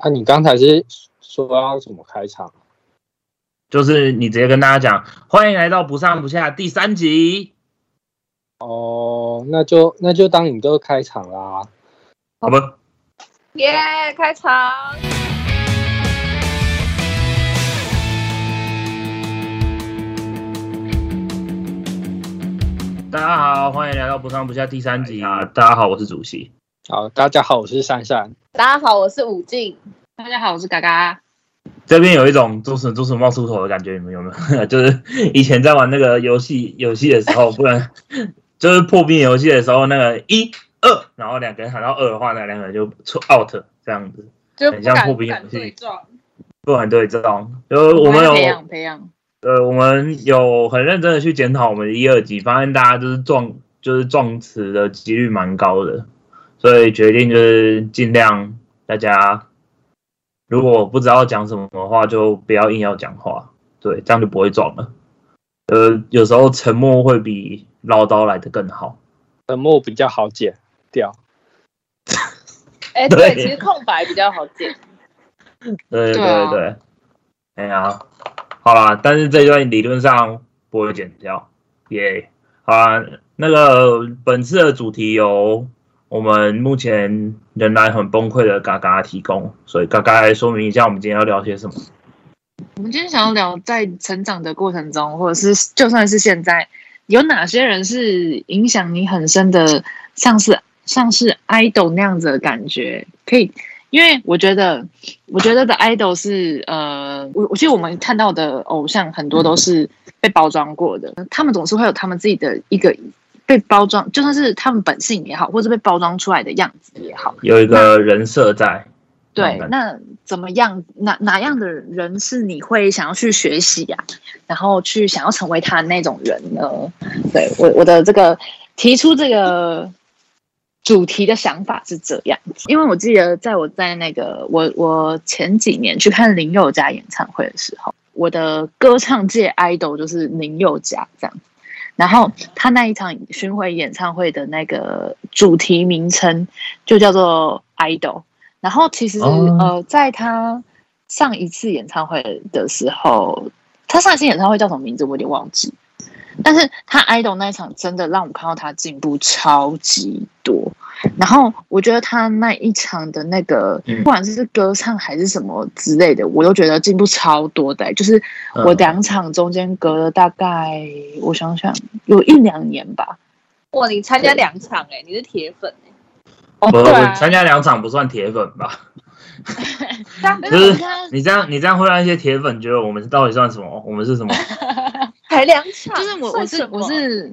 啊，你刚才是说要怎么开场？就是你直接跟大家讲，欢迎来到不上不下第三集。哦，那就那就当你就开场啦。好吧，耶开场！大家好，欢迎来到不上不下第三集啊！大家好，我是主席。好，大家好，我是珊珊。大家好，我是武静。大家好，我是嘎嘎。这边有一种猪屎猪屎冒出头的感觉，你们有没有？就是以前在玩那个游戏游戏的时候，不然 就是破冰游戏的时候，那个一二，然后两个人喊到二的话，那两个人就出 out 这样子，就很像破冰游敢对戏，撞。不敢对撞。就我们有培养培养，呃，我们有很认真的去检讨我们的一二级，发现大家就是撞就是撞词的几率蛮高的，所以决定就是尽量大家如果不知道讲什么的话，就不要硬要讲话，对，这样就不会撞了。呃，有时候沉默会比唠叨来的更好。沉默比较好剪掉。哎，对对，其实空白比较好剪。对对对啊对对，哎呀，好啦，但是这一段理论上不会剪掉，耶、好啦，那个本次的主题由我们目前仍然很崩溃的嘎嘎提供，所以嘎嘎来说明一下我们今天要聊些什么。我们今天想要聊在成长的过程中，或者是就算是现在，有哪些人是影响你很深的，像是像是 idol 那样子的感觉，可以。因为我觉得，我觉得的 idol 是呃，我我记得我们看到的偶像很多都是被包装过的，他们总是会有他们自己的一个被包装，就算是他们本性也好，或者被包装出来的样子也好，有一个人设在，对，嗯那怎么样？哪哪样的人是你会想要去学习呀、然后去想要成为他的那种人呢？对我我的这个提出这个主题的想法是这样，因为我记得在我在那个我我前几年去看林宥嘉演唱会的时候，我的歌唱界 idol 就是林宥嘉这样。然后他那一场巡回演唱会的那个主题名称就叫做 idol。然后其实、哦呃，在他上一次演唱会的时候，他上一次演唱会叫什么名字我有点忘记，但是他 idol 那一场真的让我看到他进步超级多。然后我觉得他那一场的那个，嗯不管是歌唱还是什么之类的，我都觉得进步超多的、就是我嗯两场中间隔了大概，我想想有一两年吧。哇，你参加两场哎，你是铁粉哎。哦，我对啊，我参加两场不算铁粉吧？就是你这样你这样会让一些铁粉觉得我们到底算什么？我们是什么？才两场，就是我我是我是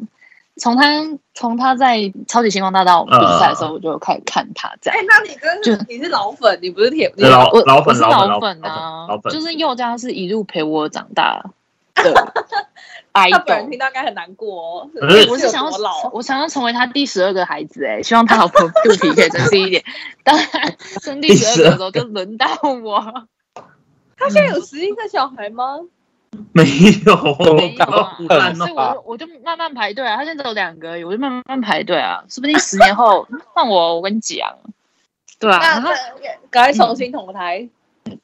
从他从他在超级星光大道比赛的时候，我就开始看他这样哎。，那你真就是你是老粉，你不是铁，老我老粉我是老粉老粉粉啊，老粉就是佑嘉是一路陪我长大的 他本人。听到应该很难过哦。我是想要老，我想要成为他第十二个孩子哎、希望他老婆肚皮可以珍惜一点。当然，生第十二个的时候就轮到我，他现在有十一个小孩吗？没有，没有啊，不看所以哦。我就我就慢慢排队啊。他现在只有两个而已，我就慢慢排队啊。说不定十年后 换我，我跟你讲，对啊。那然后赶快重新投胎。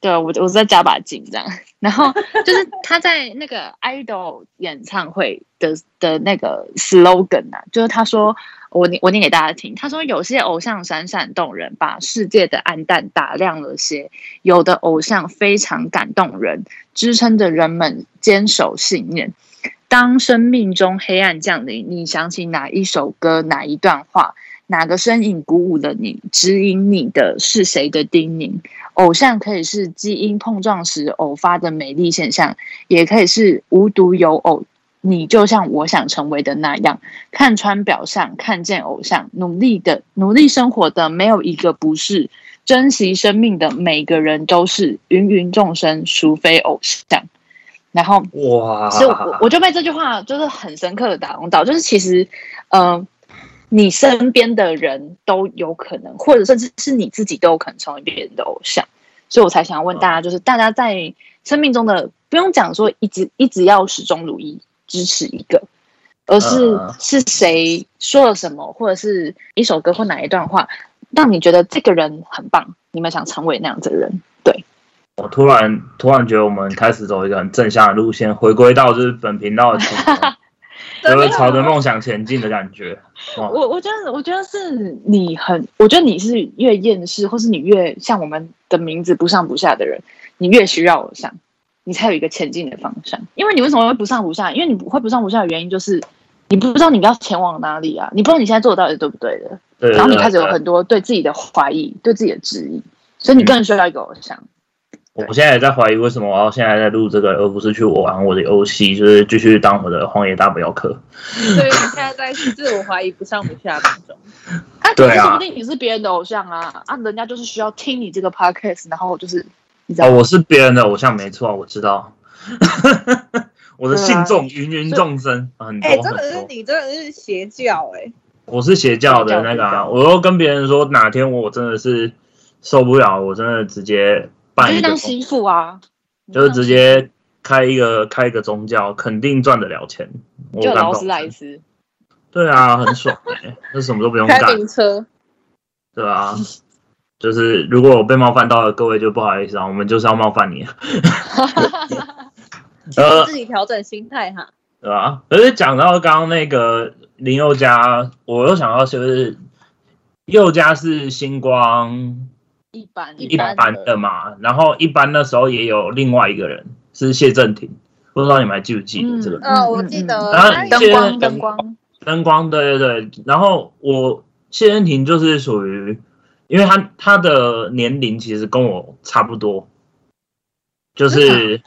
对我我再加把劲这样，然后 就是他在那个 idol 演唱会的的那个 slogan 啊，就是他说我念我念给大家听，他说有些偶像闪闪动人，把世界的暗淡打亮了些；有的偶像非常感动人，支撑着人们坚守信念。当生命中黑暗降临，你想起哪一首歌，哪一段话，哪个身影鼓舞了你，指引你的是谁的叮咛？偶像可以是基因碰撞时偶发的美丽现象，也可以是无独有偶。你就像我想成为的那样，看穿表象，看见偶像，努力的努力生活的没有一个不是，珍惜生命的每个人都是芸芸众生，孰非偶像。然后哇！所以我我就被这句话就是很深刻的打动到，就是其实，呃，你身边的人都有可能，或者甚至是你自己都有可能成为别人的偶像，所以我才想要问大家，就是大家在生命中的不用讲说一直一直要始终如一支持一个，而是嗯是谁说了什么，或者是一首歌或哪一段话，让你觉得这个人很棒，你们想成为那样子的人。对。我突然突然觉得我们开始走一个很正向的路线，回归到就是本频道的初衷，就是朝着梦想前进的感觉。我我觉得，我觉得是你很，我觉得你是越厌世，或是你越像我们的名字不上不下的人，你越需要偶像，你才有一个前进的方向。因为你为什么会不上不下？因为你不会不上不下的原因就是你不知道你要前往哪里啊，你不知道你现在做的到底是对不对的，对然后你开始有很多对自己的怀疑，对自己的质疑，所以你更需要一个偶像。我现在也在怀疑为什么我要现在在录这个，而不是去玩我的游戏，就是继续当我的荒野大不要客。所以你现在在自我怀疑不上不下当中。啊，对啊说不定你是别人的偶像啊，啊，人家就是需要听你这个 podcast，然后就是你知道哦，我是别人的偶像，没错，我知道。我的对啊信众芸芸众生很多哎、很真的是。你真的是邪教哎、我是邪教的那个啊，我又跟别人说哪天我真的是受不了，我真的直接办一个宗，就是当媳妇啊，就是直接开一个开一个宗教，肯定赚得了钱。我就劳斯莱。斯。对啊，很爽哎、那什么都不用开干，名车，对啊。就是如果我被冒犯到了，各位就不好意思啊，我们就是要冒犯你，呃，自己调整心态哈。对啊？可是讲到刚刚那个林宥嘉，我又想到就是宥嘉是星光一般一般的嘛，然后一般那时候也有另外一个人是谢振廷，不知道你们还记不记得这个人？嗯，我记得。然后谢灯光灯灯光，灯光，对对对。然后我谢振廷就是属于，因为他他的年龄其实跟我差不多，就是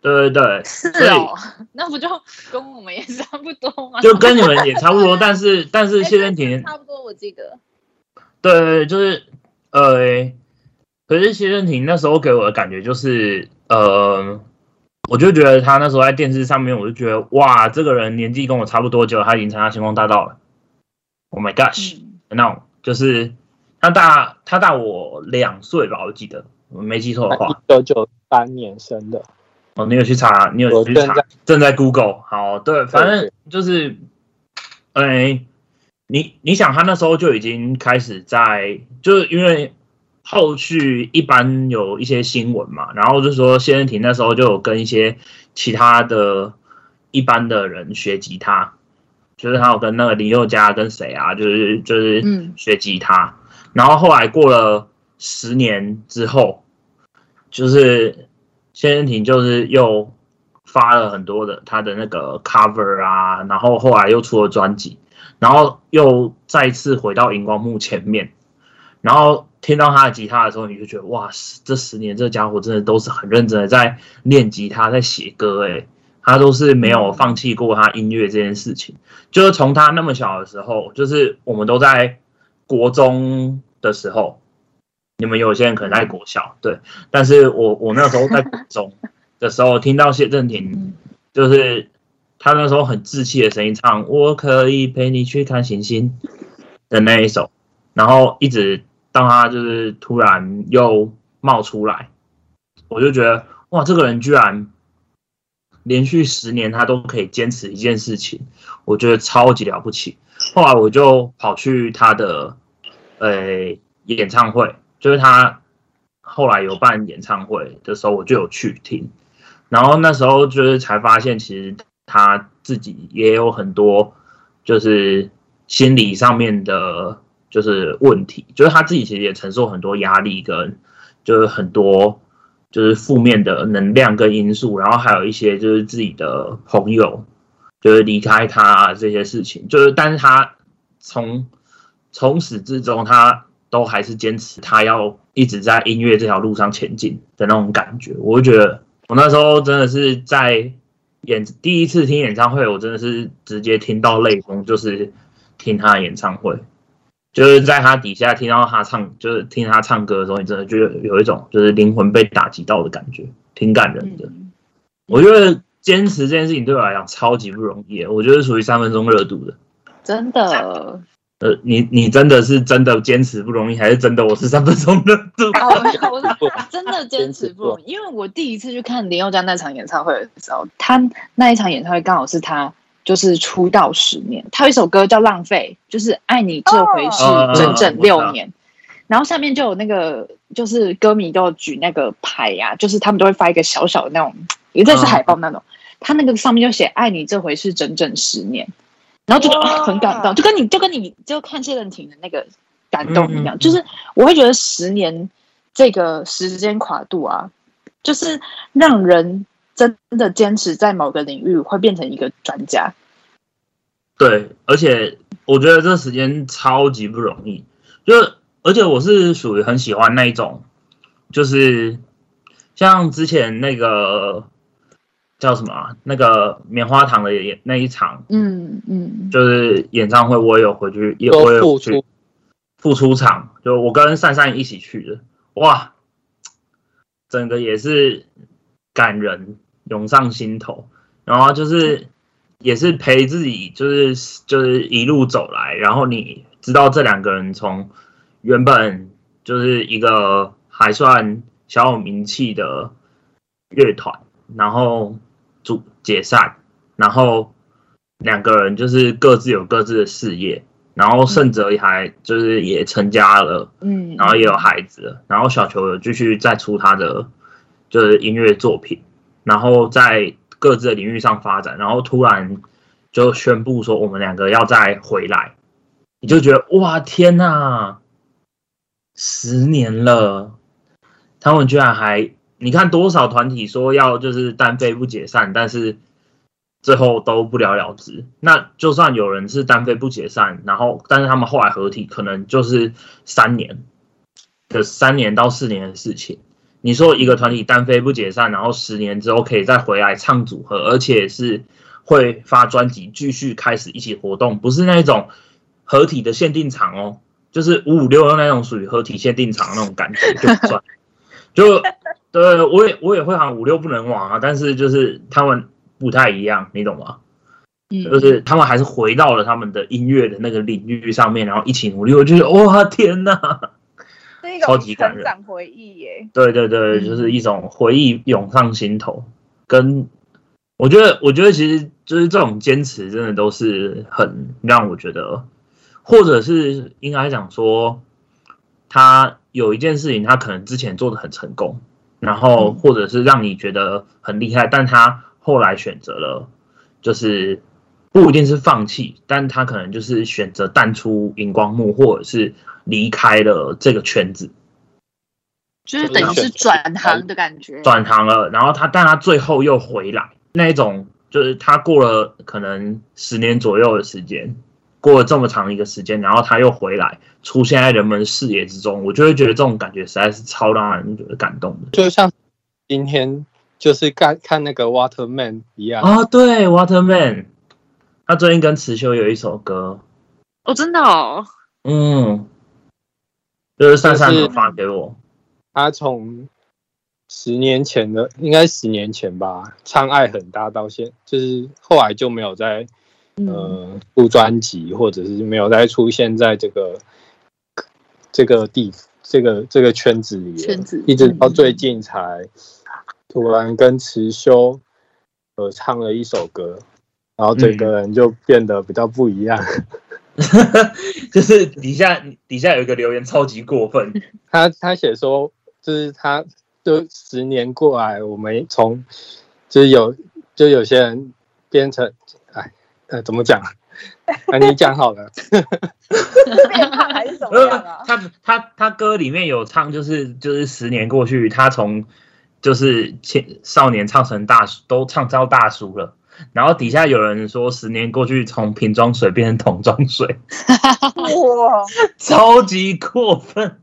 对对对，是哦，那不就跟我们也差不多吗？就跟你们也差不多，但是但是谢振廷差不多，我记得。对对，对就是呃，可是谢振廷那时候给我的感觉就是呃，我就觉得他那时候在电视上面，我就觉得哇，这个人年纪跟我差不多，结果他已经参加星光大道了。Oh my gosh！嗯那种就是他大他大我两岁吧，我记得我没记错的话。一九九三年生的，哦，你有去查？你有去查正在？正在 Google。好，对，反正就是，哎，你你想，他那时候就已经开始在，就是因为后续一般有一些新闻嘛，然后就说谢恩廷那时候就有跟一些其他的一般的人学吉他，就是他有跟那个林宥嘉跟谁啊，就是就是嗯。学吉他，然后后来过了十年之后，就是谢恩廷就是又发了很多的他的那个 cover 啊，然后后来又出了专辑，然后又再次回到荧光幕前面，然后听到他的吉他的时候，你就觉得哇，这十年这家伙真的都是很认真的在练吉他，在写歌，诶，他都是没有放弃过他音乐这件事情。就是从他那么小的时候，就是我们都在国中的时候，你们有些人可能在国小，对，但是我我那时候在国中的时候，听到谢振廷，就是他那时候很稚气的声音唱“我可以陪你去看星星”的那一首，然后一直当他就是突然又冒出来，我就觉得哇，这个人居然连续十年他都可以坚持一件事情，我觉得超级了不起。后来我就跑去他的呃演唱会，就是他后来有办演唱会的时候，我就有去听。然后那时候就是才发现，其实他自己也有很多就是心理上面的，就是问题，就是他自己其实也承受很多压力跟就是很多就是负面的能量跟因素，然后还有一些就是自己的朋友就是离开他、这些事情，就是但是他从从始至终他都还是坚持他要一直在音乐这条路上前进的那种感觉，我就觉得我那时候真的是在演第一次听演唱会，我真的是直接听到泪崩，就是听他的演唱会。就是在他底下听到他唱，就是听他唱歌的时候，你真的就有一种就是灵魂被打击到的感觉，挺感人的。嗯我觉得坚持这件事情对我来讲超级不容易，我觉得属于三分钟热度的。真的，呃，你你真的是真的坚持不容易，还是真的我是三分钟热度？哦，我是真的坚持不容易，因为我第一次去看林宥嘉那场演唱会的时候，他那一场演唱会刚好是他就是出道十年，他有一首歌叫《浪费》，就是爱你这回事哦整整六年。然后下面就有那个，就是歌迷都有举那个牌呀、就是他们都会发一个小小的那种，也类似海报那种，他那个上面就写“爱你这回是整整十年”，然后就觉得很感动，就跟你就跟你就看谢震廷的那个感动一样，嗯嗯嗯。就是我会觉得十年这个时间跨度啊，就是让人真的坚持在某个领域会变成一个专家。对，而且我觉得这时间超级不容易，就是而且我是属于很喜欢那一种，就是像之前那个叫什么啊、那个棉花糖的演那一场，嗯嗯，就是演唱会，我也有回去，也都我也有去付出。复出场，就我跟善善一起去的，哇，整个也是感人，涌上心头。然后就是也是陪自己，就是就是一路走来，然后你知道这两个人从原本就是一个还算小有名气的乐团，然后组解散，然后两个人就是各自有各自的事业，然后盛哲也还就是也成家了，嗯，然后也有孩子了，然后小球有继续再出他的就是音乐作品，然后在各自的领域上发展，然后突然就宣布说我们两个要再回来，你就觉得哇天呐，十年了，他们居然还你看多少团体说要就是单飞不解散，但是最后都不了了之。那就算有人是单飞不解散，然后但是他们后来合体，可能就是三年的三年到四年的事情。你说一个团体单飞不解散，然后十年之后可以再回来唱组合，而且是会发专辑，继续开始一起活动，不是那种合体的限定场哦，就是五五六六那种属于合体限定场那种感觉就不算。就对我也我也会喊五六不能忘啊，但是就是他们不太一样，你懂吗？嗯就是他们还是回到了他们的音乐的那个领域上面，然后一起努力。我就觉得哇天呐！是一超种级感人回忆耶。对对对，嗯就是一种回忆涌上心头。跟我觉得，我觉得其实就是这种坚持，真的都是很让我觉得，或者是应该讲说，他有一件事情，他可能之前做的很成功，然后嗯或者是让你觉得很厉害，但他后来选择了，就是不一定是放弃，但他可能就是选择淡出荧光幕，或者是离开了这个圈子。就是等于是转行的感觉，转行了，然后他但他最后又回来，那一种就是他过了可能十年左右的时间，过了这么长一个时间，然后他又回来，出现在人们视野之中，我就会觉得这种感觉实在是超让人觉得感动的。就像今天就是看看那个 Waterman 一样，啊，对，Waterman，他最近跟池修有一首歌，哦，真的哦，嗯，就是珊珊发给我，他从十年前的，应该十年前吧，唱爱很大到现，就是后来就没有再嗯。呃出专辑，或者是没有再出现在这个这个地这个这个圈子里了，圈子一直到最近才突然跟池修呃唱了一首歌，然后整个人就变得比较不一样。就是底下底下有一个留言超级过分，他他写说，就是他就十年过来，我们从就是有就有些人变成，哎呃怎么讲 啊？啊你讲好了，是变胖还是怎么样啊？他他他歌里面有唱，就是就是十年过去，他从就是青少年唱成大叔，都唱到大叔了。然后底下有人说，十年过去，从瓶装水变成桶装水，哇，超级过分。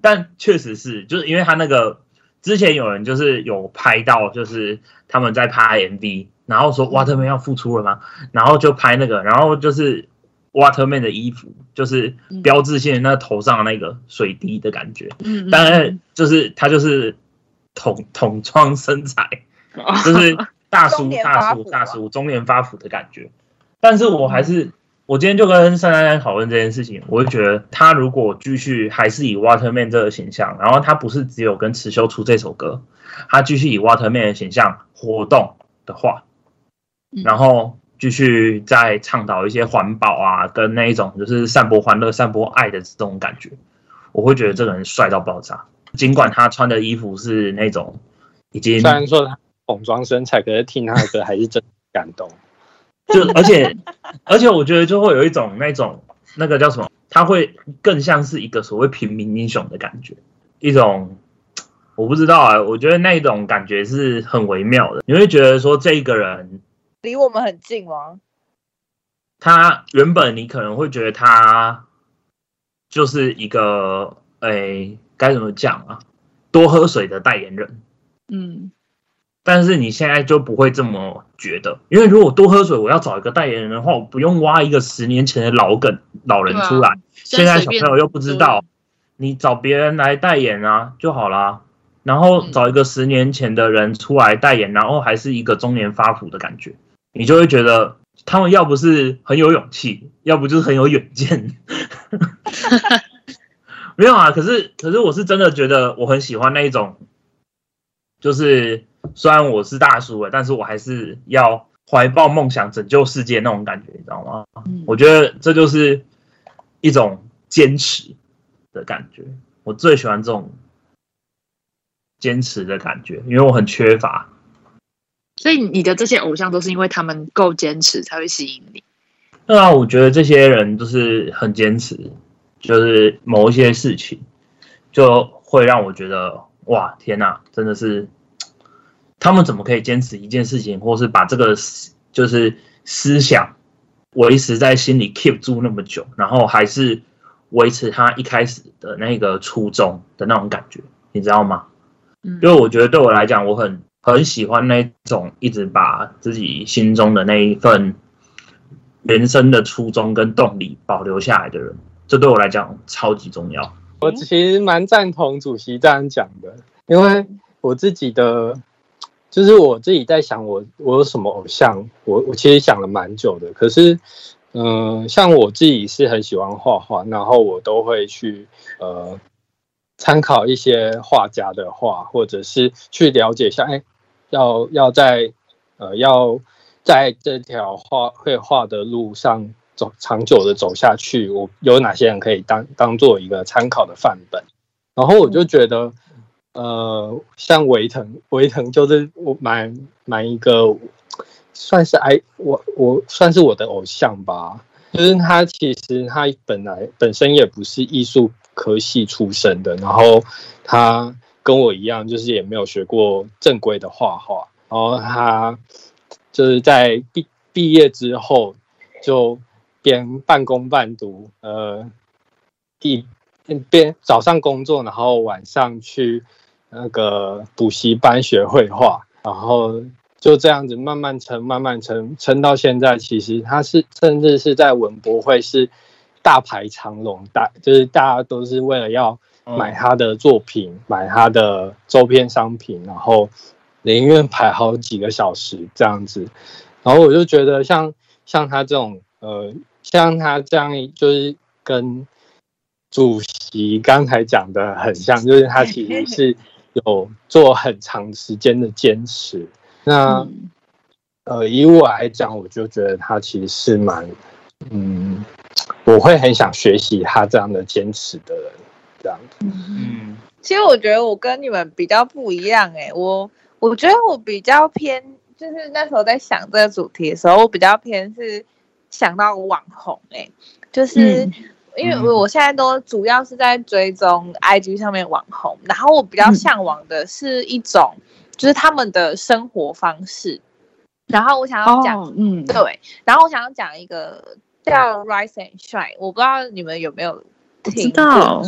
但确实是，就是因为他那个之前有人就是有拍到，就是他们在拍 MV，然后说 Waterman 要复出了吗？然后就拍那个，然后就是 Waterman 的衣服，就是标志性的那头上的那个水滴的感觉。嗯，当然，就是他就是桶桶装身材，就是大叔大叔大叔中年发福的感觉。但是我还是，我今天就跟珊珊讨论这件事情，我就觉得他如果继续还是以 Waterman 这个形象，然后他不是只有跟池修出这首歌，他继续以 Waterman 的形象活动的话，嗯然后继续在倡导一些环保啊，跟那一种就是散播欢乐、散播爱的这种感觉，我会觉得这个人帅到爆炸。尽管他穿的衣服是那种已经虽然说他泳装身材，可是听他的歌还是真感动。就而且而且我觉得就会有一种那种那个叫什么，他会更像是一个所谓平民英雄的感觉，一种我不知道啊，我觉得那种感觉是很微妙的。你会觉得说这一个人离我们很近吗？他原本你可能会觉得他就是一个诶该怎么讲啊，多喝水的代言人，嗯，但是你现在就不会这么觉得，因为如果多喝水，我要找一个代言人的话，我不用挖一个十年前的老梗老人出来，现在小朋友又不知道，你找别人来代言啊就好啦。然后找一个十年前的人出来代言，然后还是一个中年发福的感觉，你就会觉得他们要不是很有勇气，要不就是很有远见。没有啊，可是可是我是真的觉得我很喜欢那一种，就是虽然我是大叔了，但是我还是要怀抱梦想拯救世界那种感觉，你知道吗？我觉得这就是一种坚持的感觉，我最喜欢这种坚持的感觉，因为我很缺乏。所以你的这些偶像都是因为他们够坚持才会吸引你。对啊，我觉得这些人都是很坚持。就是某一些事情，就会让我觉得哇，天哪，真的是他们怎么可以坚持一件事情，或是把这个就是思想维持在心里 keep 住那么久，然后还是维持他一开始的那个初衷的那种感觉，你知道吗？嗯，因为我觉得对我来讲，我很很喜欢那种一直把自己心中的那一份人生的初衷跟动力保留下来的人。这对我来讲超级重要。我其实蛮赞同主席这样讲的，因为我自己的，就是我自己在想，我我有什么偶像，我我其实想了蛮久的。可是，嗯，像我自己是很喜欢画画，然后我都会去呃参考一些画家的画，或者是去了解一下，哎，要要在呃要在这条画绘画的路上。走长久的走下去，我有哪些人可以当当做一个参考的范本？然后我就觉得，呃，像维腾，维腾就是我蛮蛮一个，算是哎我我算是我的偶像吧。就是他其实他本来本身也不是艺术科系出身的，然后他跟我一样，就是也没有学过正规的画画。然后他就是在毕毕业之后就。边半工半读，呃，一边早上工作，然后晚上去那个补习班学绘画，然后就这样子慢慢撑，慢慢撑，撑到现在。其实他是甚至是在文博会是大排长龙，大就是大家都是为了要买他的作品，买他的周边商品，然后宁愿排好几个小时这样子。然后我就觉得像像他这种。呃，像他这样，就是跟主席刚才讲的很像，就是他其实是有做很长时间的坚持。那呃，以我来讲，我就觉得他其实是蛮，嗯，我会很想学习他这样的坚持的人，这样。嗯，其实我觉得我跟你们比较不一样，哎，我我觉得我比较偏，就是那时候在想这个主题的时候，我比较偏是。想到网红哎，就是因为我现在都主要是在追踪 IG 上面网红，然后我比较向往的是一种，就是他们的生活方式。然后我想要讲，嗯，对，然后我想要讲一个叫 Rise and Shine，我不知道你们有没有听到。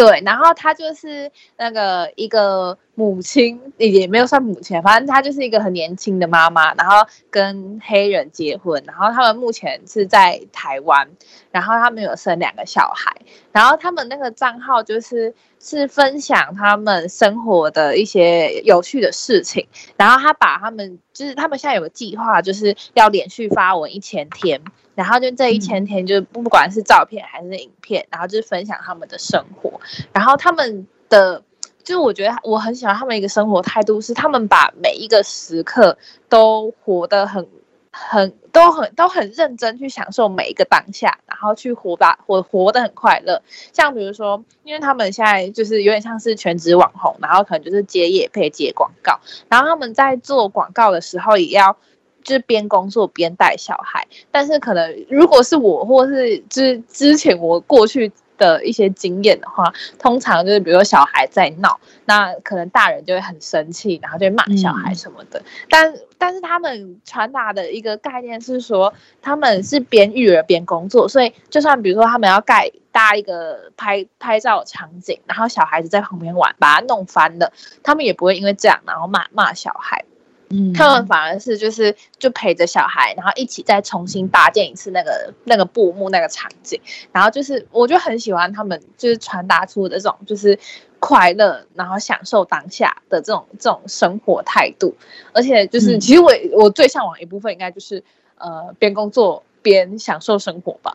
对，然后她就是那个一个母亲，也没有算母亲，反正她就是一个很年轻的妈妈，然后跟黑人结婚，然后他们目前是在台湾，然后他们有生两个小孩，然后他们那个账号就是是分享他们生活的一些有趣的事情，然后他把他们就是他们现在有个计划，就是要连续发文一千天。然后就这一千天，就是不管是照片还是影片，然后就是分享他们的生活。然后他们的，就是我觉得我很喜欢他们一个生活态度，是他们把每一个时刻都活得很很都很都很认真去享受每一个当下，然后去活吧活活得很快乐。像比如说，因为他们现在就是有点像是全职网红，然后可能就是接业配接广告，然后他们在做广告的时候也要就是边工作边带小孩。但是可能如果是我，或是之之前我过去。的一些经验的话，通常就是比如说小孩在闹，那可能大人就会很生气，然后就会骂小孩什么的。但但是他们传达的一个概念是说，他们是边育儿边工作，所以就算比如说他们要盖搭一个拍拍照场景，然后小孩子在旁边玩，把它弄翻了，他们也不会因为这样然后骂骂小孩。嗯，他们反而是就是就陪着小孩，然后一起再重新搭建一次那个那个布幕那个场景，然后就是我就很喜欢他们就是传达出的这种就是快乐，然后享受当下的这种这种生活态度，而且就是其实我我最向往一部分应该就是呃边工作边享受生活吧，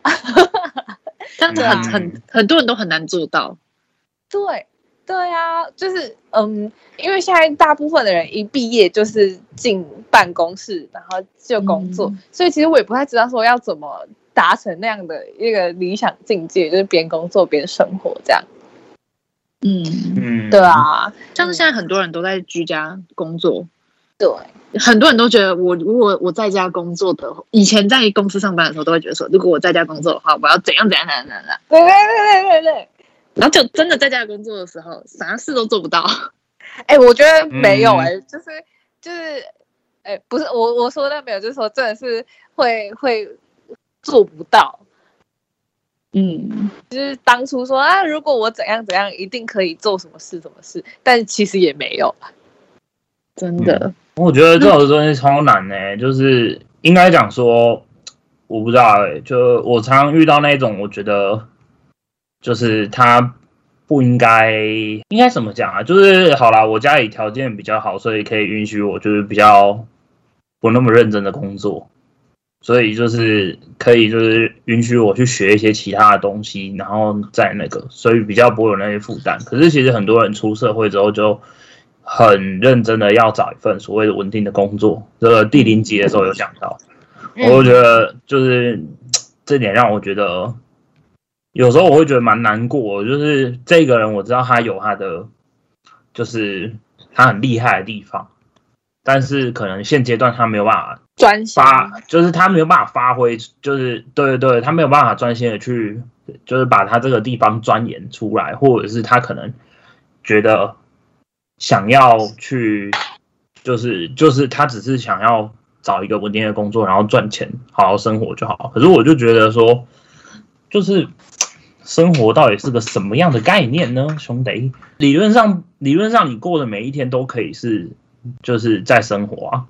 但是很很很多人都很难做到，对。对啊，就是嗯，因为现在大部分的人一毕业就是进办公室，然后就工作，所以其实我也不太知道说要怎么达成那样的一个理想境界，就是边工作边生活这样。嗯嗯，对啊，像是现在很多人都在居家工作，对，很多人都觉得我如果我在家工作的，以前在公司上班的时候都会觉得说，如果我在家工作的话，我要怎样怎样怎样怎样。对对对对对对。然后就真的在家工作的时候，啥事都做不到。哎，我觉得没有哎，就是就是，哎，不是我我说的没有，就是说真的是会会做不到。嗯，就是当初说啊，如果我怎样怎样，一定可以做什么事什么事，但其实也没有。真的，我觉得这种东西超难呢，就是应该讲说，我不知道哎，就我常常遇到那种，我觉得。就是他不应该，应该怎么讲啊？就是好啦，我家里条件比较好，所以可以允许我就是比较不那么认真的工作，所以就是可以就是允许我去学一些其他的东西，然后再那个，所以比较不会有那些负担。可是其实很多人出社会之后就很认真的要找一份所谓的稳定的工作。这个第零集的时候有讲到，我就觉得就是这点让我觉得。有时候我会觉得蛮难过，就是这个人我知道他有他的，就是他很厉害的地方，但是可能现阶段他没有办法专心发，就是他没有办法发挥，就是对对对，他没有办法专心的去，就是把他这个地方钻研出来，或者是他可能觉得想要去，就是就是他只是想要找一个稳定的工作，然后赚钱，好好生活就好。可是我就觉得说，就是。生活到底是个什么样的概念呢，兄弟？理论上，理论上你过的每一天都可以是，就是在生活啊。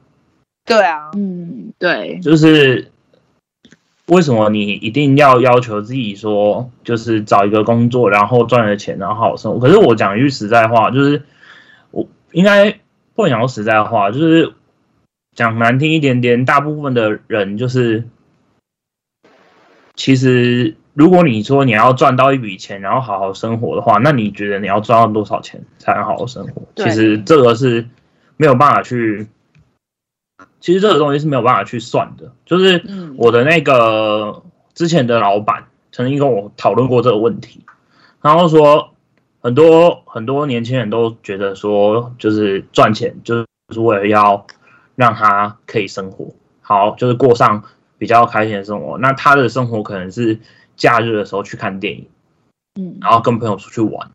对啊，嗯，对，就是为什么你一定要要求自己说，就是找一个工作，然后赚了钱，然后好好生活？可是我讲一句实在话，就是我应该不能讲说实在话，就是讲难听一点点，大部分的人就是其实。如果你说你要赚到一笔钱，然后好好生活的话，那你觉得你要赚到多少钱才能好好生活？其实这个是没有办法去，其实这个东西是没有办法去算的。就是我的那个之前的老板曾经跟我讨论过这个问题，然后说很多很多年轻人都觉得说，就是赚钱就是为了要让他可以生活好，就是过上比较开心的生活。那他的生活可能是。假日的时候去看电影，嗯，然后跟朋友出去玩，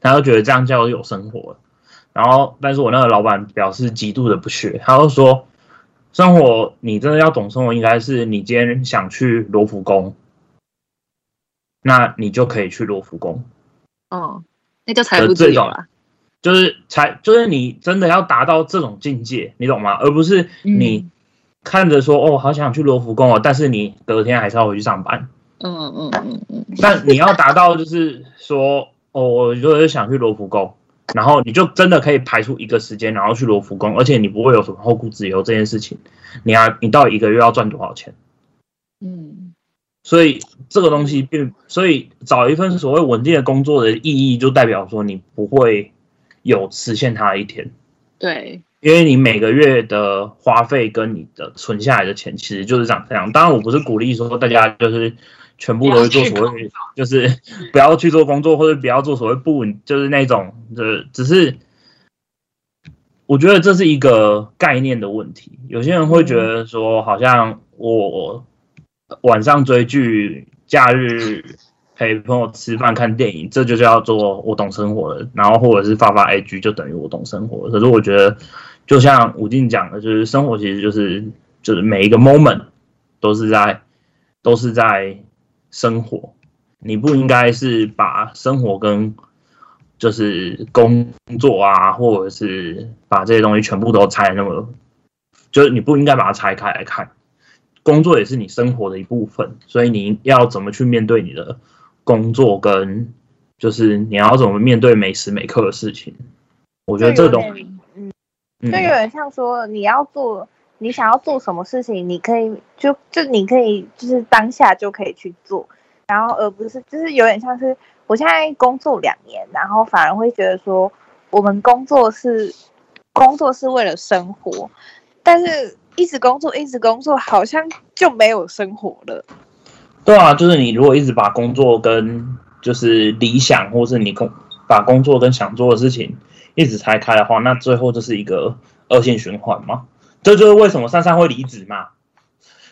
他就觉得这样叫有生活。然后，但是我那个老板表示极度的不屑，他就说：“生活，你真的要懂生活，应该是你今天想去罗浮宫，那你就可以去罗浮宫。”哦，那叫财富自由了，就是才，就是你真的要达到这种境界，你懂吗？而不是你看着说：“哦，好想去罗浮宫哦”，但是你隔天还是要回去上班。嗯嗯嗯嗯，那你要达到就是说，哦，我就是想去罗浮宫，然后你就真的可以排出一个时间，然后去罗浮宫，而且你不会有什么后顾之忧这件事情。你要你到一个月要赚多少钱？嗯，所以这个东西并所以找一份所谓稳定的工作的意义，就代表说你不会有实现它的一天。对，因为你每个月的花费跟你的存下来的钱其实就是长这样。当然，我不是鼓励说大家就是全部都做所谓，就是 不要去做工作或者不要做所谓不稳，就是那种的，只是我觉得这是一个概念的问题。有些人会觉得说，好像我晚上追剧，假日。陪朋友吃饭看电影，这就叫做我懂生活了。然后或者是发发 IG，就等于我懂生活。可是我觉得，就像吴静讲的，就是生活其实就是就是每一个 moment 都是在都是在生活。你不应该是把生活跟就是工作啊，或者是把这些东西全部都拆那么，就是你不应该把它拆开来看。工作也是你生活的一部分，所以你要怎么去面对你的。工作跟就是你要怎么面对每时每刻的事情，我觉得这种嗯，就有点像说你要做你想要做什么事情，你可以就就你可以就是当下就可以去做，然后而不是就是有点像是我现在工作两年，然后反而会觉得说我们工作是工作是为了生活，但是一直工作一直工作好像就没有生活了。对啊，就是你如果一直把工作跟就是理想，或是你工把工作跟想做的事情一直拆开的话，那最后就是一个恶性循环嘛。这就是为什么珊珊会离职嘛。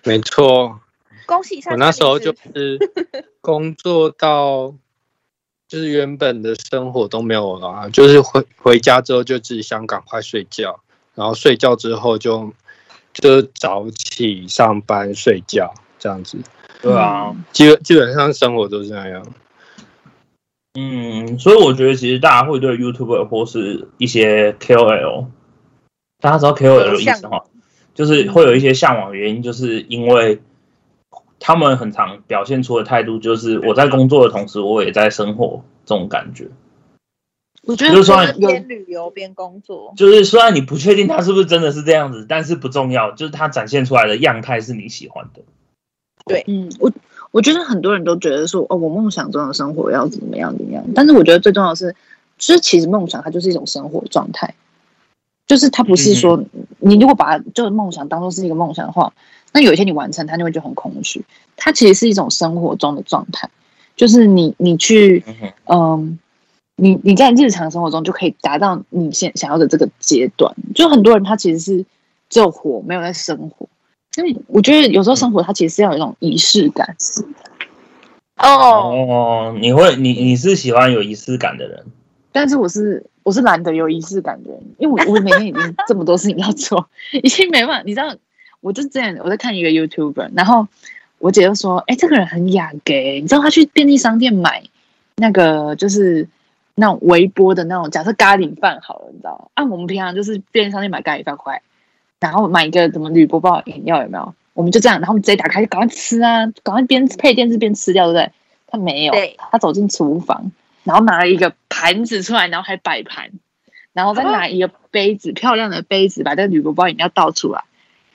没错，恭喜珊珊。我那时候就是工作到就是原本的生活都没有了，就是回回家之后就只想赶快睡觉，然后睡觉之后就就早起上班睡觉这样子。对啊，基基本上生活都是那样。嗯，所以我觉得其实大家会对 YouTube 或是一些 KOL，大家知道 KOL 的意思哈，就是会有一些向往的原因，就是因为他们很常表现出的态度，就是我在工作的同时，我也在生活这种感觉。我觉得就算边旅游边工作，就是虽然你不确定他是不是真的是这样子，但是不重要，就是他展现出来的样态是你喜欢的。对，嗯，我我觉得很多人都觉得说，哦，我梦想中的生活要怎么样怎么样，但是我觉得最重要的是，就是其实梦想它就是一种生活状态，就是它不是说你如果把就是梦想当做是一个梦想的话，那有一天你完成它就会觉得很空虚，它其实是一种生活中的状态，就是你你去，嗯，你你在日常生活中就可以达到你现想要的这个阶段，就很多人他其实是只有活没有在生活。因为我觉得有时候生活它其实是要有一种仪式感。哦。哦，你会你你是喜欢有仪式感的人，但是我是我是懒得有仪式感的人，因为我 我每天已经这么多事情要做，已经没办法。你知道，我就这样，我在看一个 YouTuber，然后我姐就说：“哎，这个人很雅给，你知道他去便利商店买那个就是那种微波的那种，假设咖喱饭好了，你知道按我们平常就是便利商店买咖喱饭快。然后买一个什么铝箔包饮料有没有？我们就这样，然后我们直接打开，就赶快吃啊，赶快边配电视边吃掉，对不对？他没有，他走进厨房，然后拿了一个盘子出来，然后还摆盘，然后再拿一个杯子，漂亮的杯子，把这个铝箔包饮料倒出来，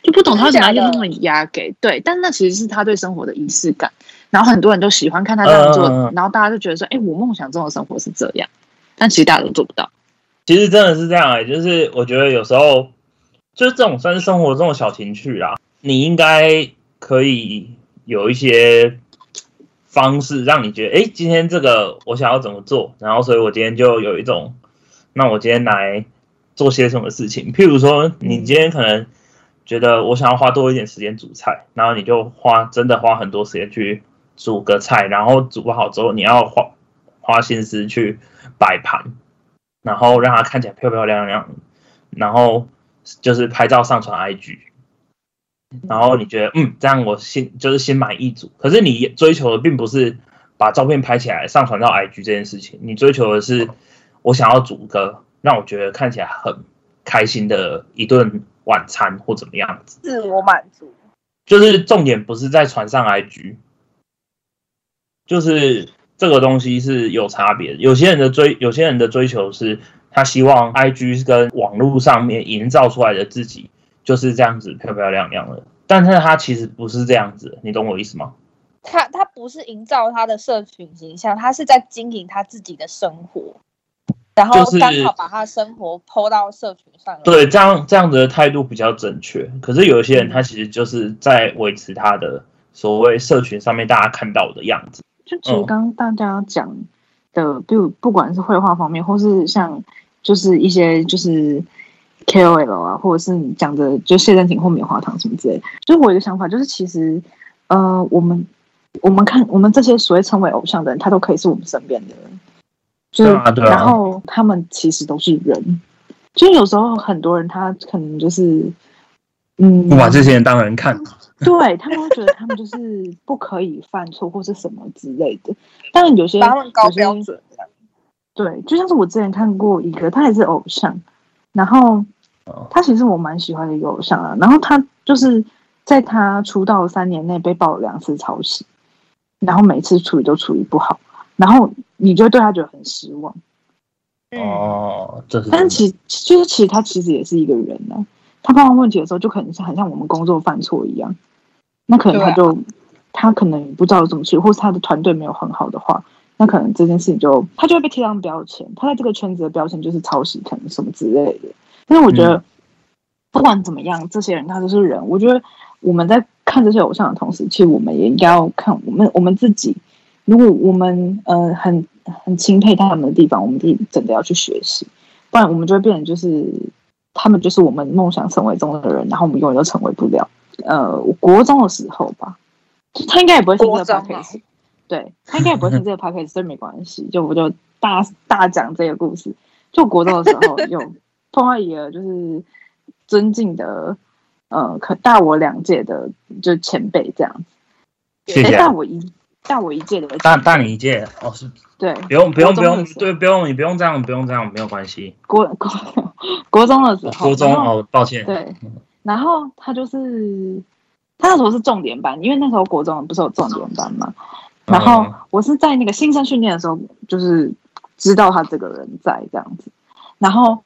就不懂他怎么用那么压给对，但那其实是他对生活的仪式感。然后很多人都喜欢看他这样做，然后大家就觉得说，哎，我梦想中的生活是这样，但其实大家都做不到。其实真的是这样哎，就是我觉得有时候。就是这种算是生活中的小情趣啦，你应该可以有一些方式让你觉得，哎，今天这个我想要怎么做，然后所以我今天就有一种，那我今天来做些什么事情。譬如说，你今天可能觉得我想要花多一点时间煮菜，然后你就花真的花很多时间去煮个菜，然后煮不好之后，你要花花心思去摆盘，然后让它看起来漂漂亮亮，然后。就是拍照上传 IG，然后你觉得嗯，这样我心就是心满意足。可是你追求的并不是把照片拍起来上传到 IG 这件事情，你追求的是我想要煮个让我觉得看起来很开心的一顿晚餐或怎么样子，自我满足。就是重点不是在传上 IG，就是这个东西是有差别。有些人的追，有些人的追求是。他希望 I G 跟网络上面营造出来的自己就是这样子漂漂亮亮的，但是他其实不是这样子，你懂我意思吗？他他不是营造他的社群形象，他是在经营他自己的生活。然后刚好把他的生活 PO 到社群上了。对，这样这样子的态度比较正确。可是有一些人他其实就是在维持他的所谓社群上面大家看到的样子。就其实嗯刚刚大家讲的，比如不管是绘画方面，或是像就是一些就是 KOL 啊，或者是你讲的就谢振廷或棉花糖什么之类的，就是我有一个想法，就是其实呃，我们我们看我们这些所谓称为偶像的人，他都可以是我们身边的人，就是、对啊对啊。然后他们其实都是人，就有时候很多人他可能就是嗯，不把这些人当人看，对他们会觉得他们就是不可以犯错或是什么之类的，但有些把他们高有些标准。对，就像是我之前看过一个，他也是偶像，然后哦他其实我蛮喜欢的一个偶像啊，然后他就是在他出道三年内被爆了两次抄袭，然后每次处理都处理不好，然后你就会对他觉得很失望。嗯，哦，这是但是其就是其实他其实也是一个人呢、他碰到问题的时候，就可能是很像我们工作犯错一样，那可能他就、他可能不知道怎么去，或是他的团队没有很好的话，那可能这件事情就他就会被贴上标签，他在这个圈子的标签就是抄袭，可能什么之类的。但是我觉得、不管怎么样，这些人他都是人，我觉得我们在看这些偶像的同时，其实我们也应该要看我们我们自己。如果我们呃很很钦佩他们的地方，我们自己真的要去学习，不然我们就会变成就是他们就是我们梦想成为中的人，然后我们永远都成为不了。呃，我国中的时候吧，他应该也不会听这个国中啊 podcast，对他应该也不会听这个 podcast，所以没关系，就我就大大讲这个故事。就国中的时候有碰到一个就是尊敬的呃，可大我两届的就前辈这样子，哎谢谢。啊。大我一大我一届的大大你一届哦，是。对。不用不用不用对不用你不用这样不用这样没有关系。国国国中的时候，国中哦，抱歉，对，然后他就是他那时候是重点班，因为那时候国中不是有重点班嘛。然后嗯我是在那个新生训练的时候，就是知道他这个人在这样子，然后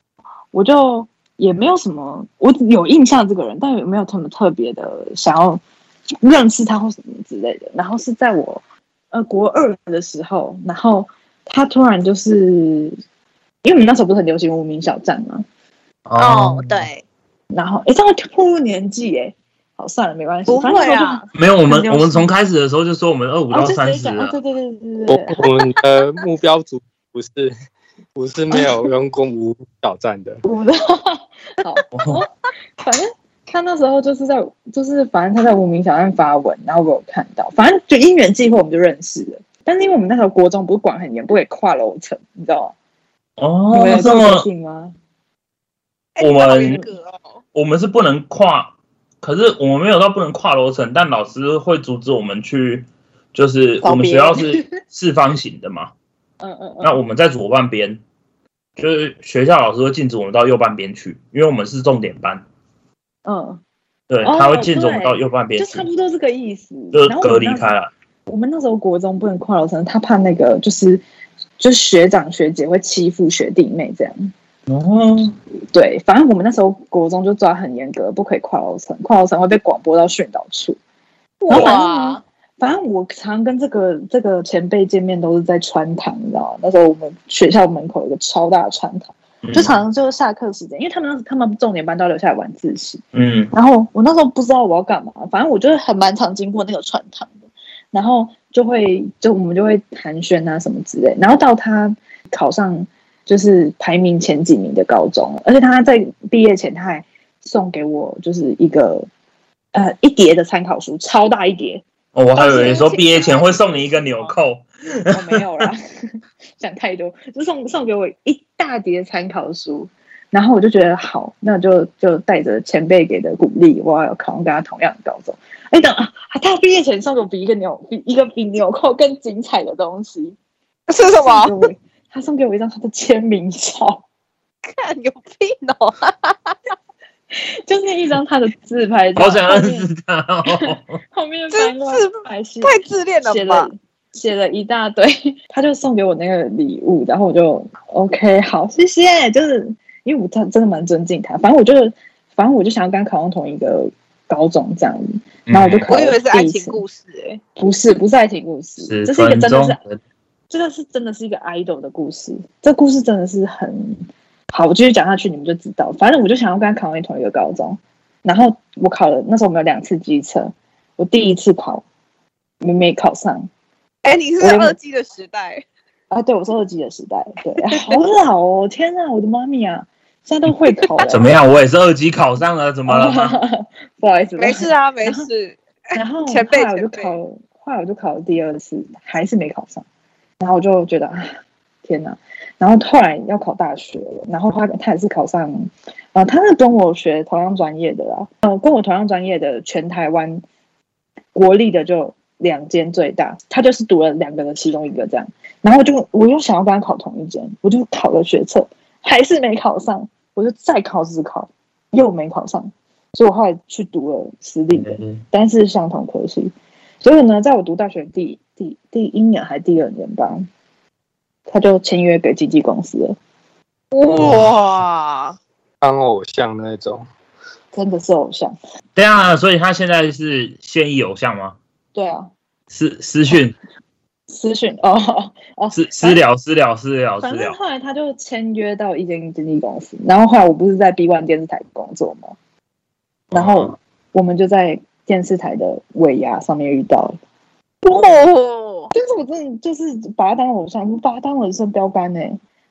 我就也没有什么，我有印象这个人，但也没有什么特别的想要认识他或什么之类的。然后是在我呃国二的时候，然后他突然就是，因为我们那时候不是很流行无名小站嘛，哦，，对，然后哎，这样会暴露年纪诶。好，算了，没关系，不会啊，没有我们我们从开始的时候就说我们二五到三十了对，对对对对我对，我们的目标组不是不是没有 用过无挑战的，反正他那时候就是在，就是反正他在无名小站发文，然后我有看到，反正就因缘际会我们就认识了。但是因为我们那时候国中不是管很严，不可以跨楼层，你知道吗？哦你们有，这么我们我们是不能跨，可是我们没有到不能跨楼层，但老师会阻止我们去，就是我们学校是四方形的嘛，嗯嗯嗯。那我们在左半边，就是学校老师会禁止我们到右半边去，因为我们是重点班，嗯，对，哦他会禁止我们到右半边去就差，不多这个意思。就是隔离开了。我们那时候国中不能跨楼层，他怕那个就是就是学长学姐会欺负学弟妹这样。哦，对，反正我们那时候国中就抓很严格，不可以跨楼层，跨楼层会被广播到训导处。然后反正呢哇，反正我常跟这个这个前辈见面都是在穿堂，你知道吗？那时候我们学校门口有个超大的穿堂，嗯。就常常就是下课时间，因为他们他们重点班都要留下来晚自习，嗯。然后我那时候不知道我要干嘛，反正我就是很蛮常经过那个穿堂的，然后就会就我们就会寒暄啊什么之类，然后到他考上就是排名前几名的高中，而且他在毕业前他还送给我就是一个呃一叠的参考书，超大一叠，哦，我还以为说毕业前会送你一个纽扣，我没有啦，想太多，就送送给我一大叠参考书，然后我就觉得好，那就就带着前辈给的鼓励，我要考上跟他同样的高中。哎，等啊，他毕业前送给我比一个纽比一个比纽扣更精彩的东西，是什么？他送给我一张他的签名照，看有病哦！就是一张他的自拍照，好想认后面识他哦。后面这翻过来自还是太自恋了吧？写了？写了一大堆，他就送给我那个礼物，然后我就 OK 好，谢谢。就是因为我真真的蛮尊敬他，反正我就是，反正我就想要跟他考上同一个高中这样。子，然后我就考我以为是爱情故事哎、不是不是爱情故事，十这是一个真的是的。这个是真的是一个 idol 的故事，这故事真的是很好。我继续讲下去，你们就知道。反正我就想要跟他考上同一个高中，然后我考了，那时候我们有两次机测，我第一次考没没考上哎，你是我二 G 的时代，啊，对我是二级的时代，对，啊好老哦，天哪，我的妈咪啊，现在都会考了，怎么样？我也是二级考上了，怎么了？不好意思，没事啊，没事。然后 前辈后来我就考，后来我就考了第二次，还是没考上。然后我就觉得啊，天哪！然后后来要考大学了，然后他他也是考上，呃，他是跟我学同样专业的啦，呃，跟我同样专业的全台湾国立的就两间最大，他就是读了两个的其中一个这样。然后我就我又想要跟他考同一间，我就考了学测，还是没考上，我就再考自考，又没考上，所以我后来去读了私立的。嗯但是相同科系。所以呢，在我读大学第第第一年还第二年吧，他就签约给经纪公司了，哇，当偶像那种。真的是偶像。对啊，所以他现在是现役偶像吗？对啊，私私讯。私讯哦哦，私私聊私聊私聊私反正聊，后来他就签约到一间经纪公司，然后后来我不是在 B One 电视台工作吗？然后我们就在电视台的尾牙上面遇到但是我真的就是把他当偶像，把他当人生标杆呢、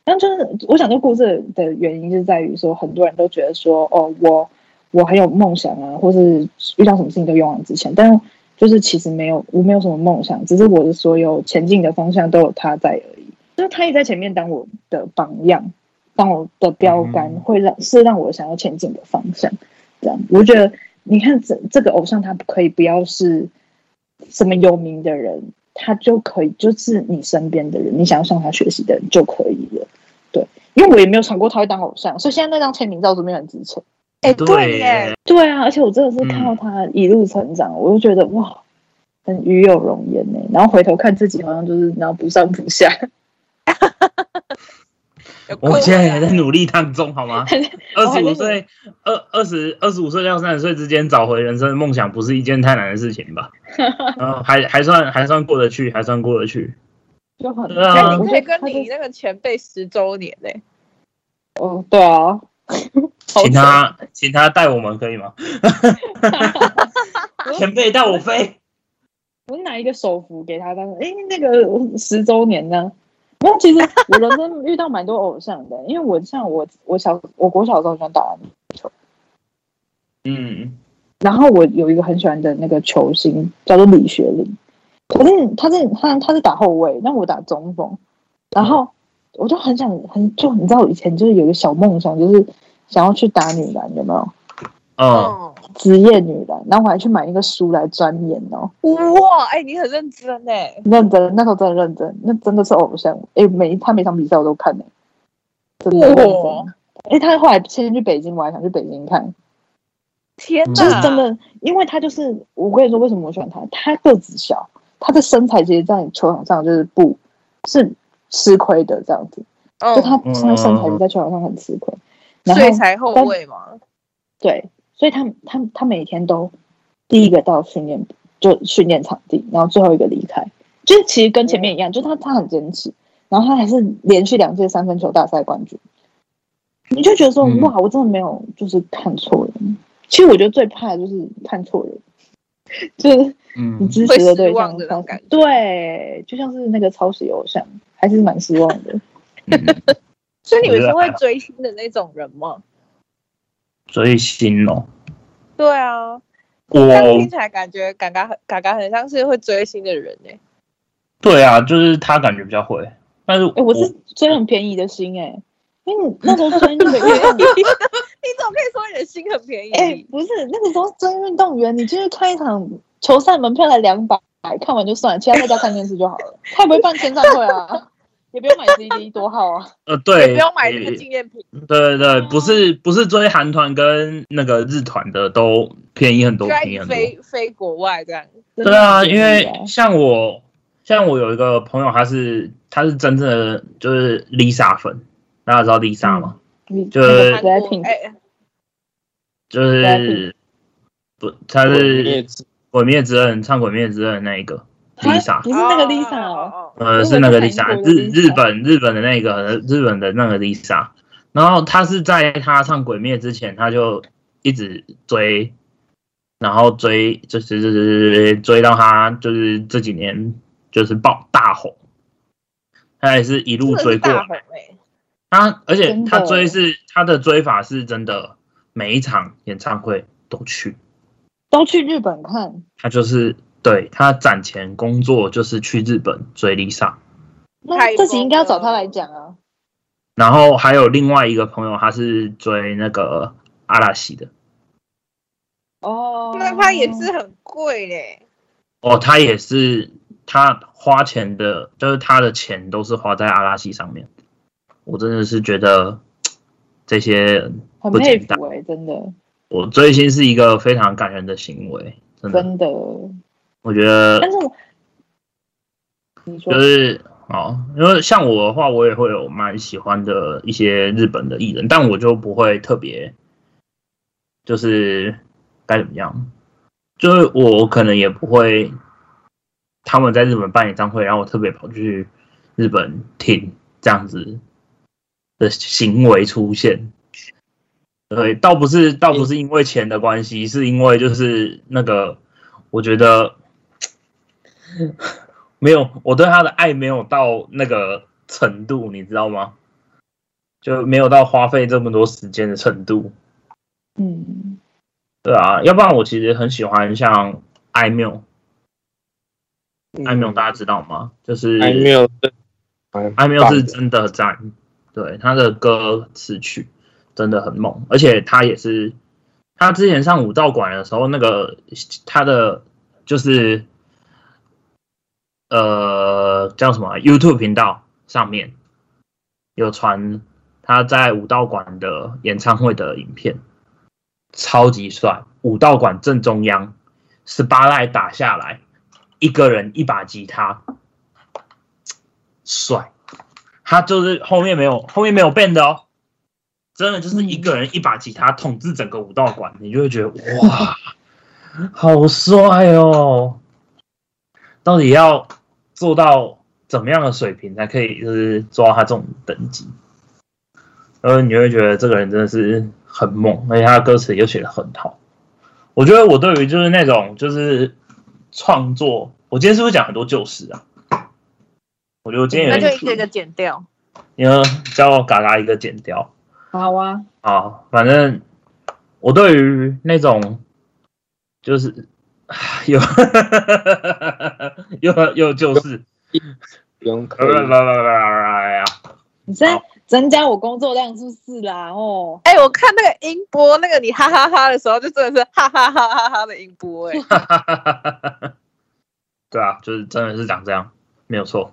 然后就是我想这个故事的原因，就在于说，很多人都觉得说，哦，我我很有梦想啊，或是遇到什么事情都勇往直前，但就是其实没有，我没有什么梦想，只是我的所有前进的方向都有他在而已。就是他也在前面当我的榜样，当我的标杆，会让是让我想要前进的方向。这样，我觉得你看这这个偶像，他可以不要是什么有名的人，他就可以就是你身边的人，你想要向他学习的人就可以了。对，因为我也没有想过他会当偶像，所以现在那张签名照都没有很支撑。哎，对对耶，对啊，而且我真的是看嗯到他一路成长，我就觉得哇，很与有容颜呢。然后回头看自己，好像就是然后不上不下。我现在还在努力当中，好吗？二十五岁，二二十二十五岁到三十岁之间找回人生的梦想，不是一件太难的事情吧？嗯，还还算还算过得去，还算过得去。就很，对啊哎，你可以我觉得跟你那个前辈十周年呢。哦，对啊，好请他请他带我们可以吗？前辈带我飞。我拿一个手幅给他当，哎，那个十周年呢？然后其实我人生遇到蛮多偶像的，因为我像我我小我国小的时候喜欢打篮球，嗯，然后我有一个很喜欢的那个球星叫做李学林，可是他是他他是打后卫，但我打中锋，然后我就很想很就你知道我以前就是有一个小梦想，就是想要去打女篮，有没有？嗯，嗯，职业女篮，然后我还去买一个书来钻研哦，哇，哎，你很认真哎。认真，那时候真的认真，那真的是偶像，哎，每他每场比赛我都看呢、真的认真。哇。哎，他后来先去北京，我还想去北京看，天哪，就是真的，因为他就是我跟你说，为什么我喜欢他？他个子小，他的身材其实，在球场上就是不是吃亏的这样子，嗯，就他嗯他身材在球场上很吃亏，然后所以才后卫嘛。对，所以他他他每天都第一个到训练就训练场地，然后最后一个离开，就是其实跟前面一样，就他他很坚持，然后他还是连续两届三分球大赛冠军，你就觉得说、嗯哇，我真的没有就是看错人。其实我觉得最怕的就是看错人，就是你嗯，支持的对会失望象的那种感觉对，就像是那个抄袭偶像，还是蛮失望的。所以你们是会追星的那种人吗？追星哦，对啊，我听起来感觉嘎嘎很嘎嘎很像是会追星的人哎。对啊，就是他感觉比较会，但是哎、我是追很便宜的星哎、因为你那时候追那个运动 你怎么可以说你的心很便宜？哎、不是那个时候真运动员，你就是看一场球赛门票才两百，看完就算了，其他在家看电视就好了。他也不会办签唱会啊，也不用买 CD，多好啊！呃对，也不用买那个纪念品。对对对，不是不是追韩团跟那个日团的都便宜很多，便宜很多。飞飞国外这样。对啊，因为啊像我，像我有一个朋友，他是他是真正的就是 Lisa 粉，大家知道 Lisa 吗？你就是就是不，他是鬼灭之刃》唱《鬼灭之刃》那一个，Lisa，不是那个 Lisa 哦，哦，呃，是那个 Lisa，日日本日本的那个日本的那个 Lisa，然后他是在他唱鬼灭之前，他就一直追，然后追就是就是追到他就是这几年就是爆大红，他也是一路追过。来。他而且他追是他的追法是真的，每一场演唱会都去，都去日本看，他就是对他攒钱工作就是去日本追 Lisa。那太这集应该要找他来讲啊。然后还有另外一个朋友，他是追那个阿拉西的哦，那他也是很贵嘞，哦，他也是他花钱的，就是他的钱都是花在阿拉西上面。我真的是觉得这些不简单佩服哎、真的我追星是一个非常感人的行为，真的，真的。我觉得但是我，你说就是哦，因为像我的话，我也会有蛮喜欢的一些日本的艺人，但我就不会特别，就是该怎么样，就是我可能也不会，他们在日本办演唱会，然后我特别跑去日本听这样子的行为出现。对，倒不是倒不是因为钱的关系，是因为就是那个，我觉得没有，我对他的爱没有到那个程度，你知道吗？就没有到花费这么多时间的程度。嗯，对啊，要不然我其实很喜欢像艾缪，艾缪大家知道吗？就是艾缪，艾缪是真的赞，对他的歌词曲真的很猛，而且他也是他之前上武道馆的时候，那个他的就是呃叫什么 YouTube 频道上面有传他在武道馆的演唱会的影片，超级帅，武道馆正中央，十八赖打下来，一个人一把吉他，帅。他就是后面没有后面没有变的哦，真的就是一个人一把吉他统治整个武道馆，你就会觉得哇，好帅哦！到底要做到怎么样的水平才可以就是做到他这种等级？然后你会觉得这个人真的是很猛，而且他的歌词又写的很好。我觉得我对于就是那种就是创作，我今天是不是讲很多旧事啊？我觉得我今天那就一个一个剪掉。你要叫我嘎嘎一个剪掉好啊，好！反正我对于那种就是 有 有有就是不用不可以。呀，你在增加我工作量是不是啦？哦，哎、我看那个音波，那个你哈哈哈的时候，就真的是哈哈哈哈哈的音波、哎，对啊，就是真的是长这样，没有错。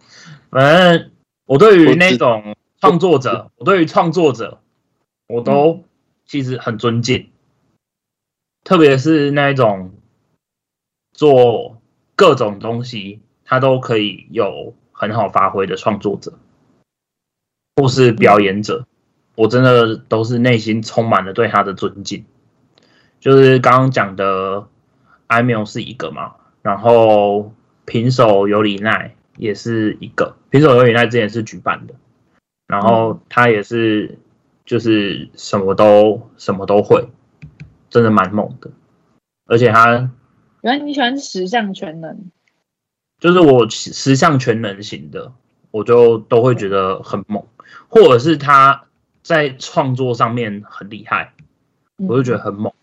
反正我对于那种创作者，我对于创作者，我都其实很尊敬，特别是那一种做各种东西，他都可以有很好发挥的创作者，或是表演者，我真的都是内心充满了对他的尊敬。就是刚刚讲的艾缪是一个嘛，然后平手有里奈也是一个，平手有里奈之前是举办的，然后他也是就是什么都什么都会，真的蛮猛的，而且他原来你喜欢十项全能，就是我十项全能型的，我就都会觉得很猛，或者是他在创作上面很厉害，我就觉得很猛。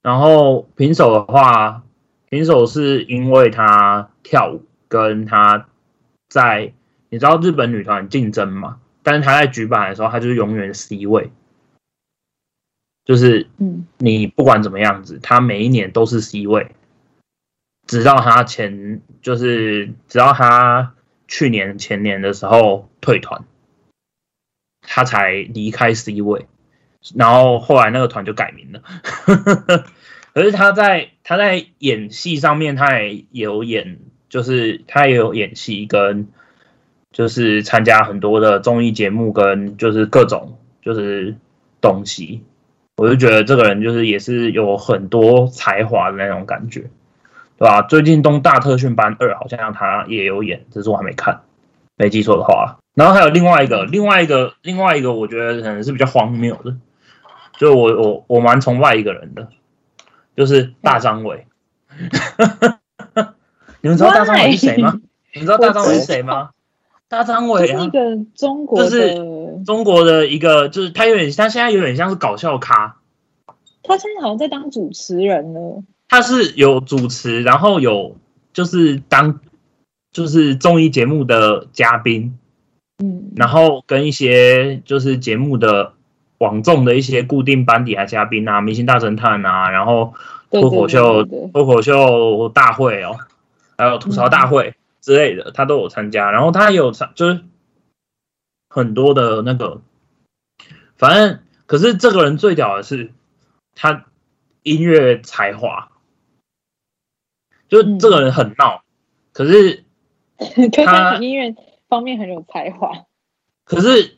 然后平手的话，平手是因为他跳舞跟他在你知道日本女团竞争嘛，但是他在举办的时候，他就是永远 C 位，就是嗯你不管怎么样子，他每一年都是 C 位，直到他前就是直到他去年前年的时候退团，他才离开 C 位，然后后来那个团就改名了。可是他在他在演戏上面，他也有演，就是他也有演戏跟就是参加很多的综艺节目跟就是各种就是东西，我就觉得这个人就是也是有很多才华的那种感觉。对吧？最近《东大特训班二》好像他也有演，只是我还没看，没记错的话。然后还有另外一个，另外一个，另外一个，我觉得可能是比较荒谬的，就我我我蛮崇拜一个人的，就是大张伟。你们知道大张伟是谁吗？你们知道大张伟是谁吗？大张伟啊是一，个中国的，就是中国的一个，就是他有点，他现在有点像是搞笑咖，他现在好像在当主持人了。他是有主持，然后有就是当就是综艺节目的嘉宾，嗯，然后跟一些就是节目的网综的一些固定班底啊嘉宾啊，明星大侦探啊，然后对脱口秀脱口秀大会哦，还有吐槽大会之类的，他都有参加。然后他有参，就是很多的那个，反正可是这个人最屌的是他音乐才华，就嗯这个人很闹，可是 他音乐方面很有才华。可是，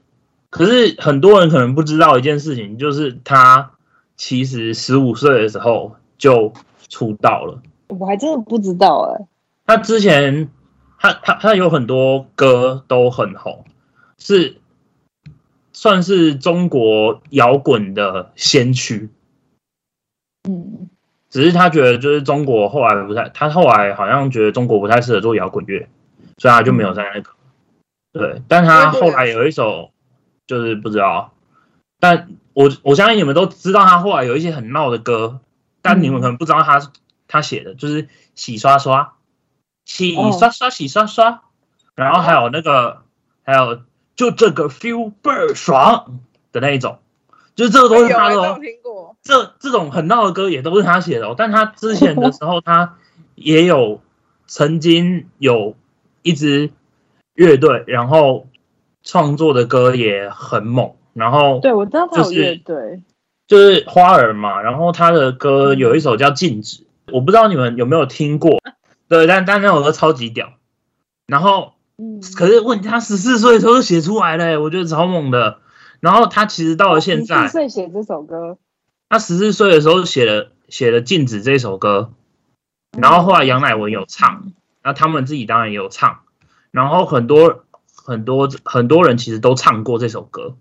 可是很多人可能不知道一件事情，就是他其实十五岁的时候就出道了。我还真的不知道哎、他之前，他他他有很多歌都很红，是算是中国摇滚的先驱。嗯，只是他觉得就是中国后来不太，他后来好像觉得中国不太适合做摇滚乐，所以他就没有在那个。对，但他后来有一首就是不知道，但我我相信你们都知道他后来有一些很闹的歌，但你们可能不知道他他写的就是洗刷刷，洗刷刷洗刷刷，然后还有那个还有就这个 feel 倍儿爽的那一种，就是这个都是他的哦。听过，这这种很闹的歌也都是他写的、哦，但他之前的时候，他也有曾经有一支乐队，然后创作的歌也很猛，然后对，我知道他有就是乐队。就是花儿嘛，然后他的歌有一首叫《禁止》，我不知道你们有没有听过，对，但但那首歌超级屌，然后嗯，可是问题他十四岁的时候就写出来了、欸我觉得超猛的，然后他其实到了现在。四，岁写这首歌，他十四岁的时候写了写了《禁止》这首歌，然后后来杨乃文有唱，那他们自己当然也有唱，然后很多很多很多人其实都唱过这首歌，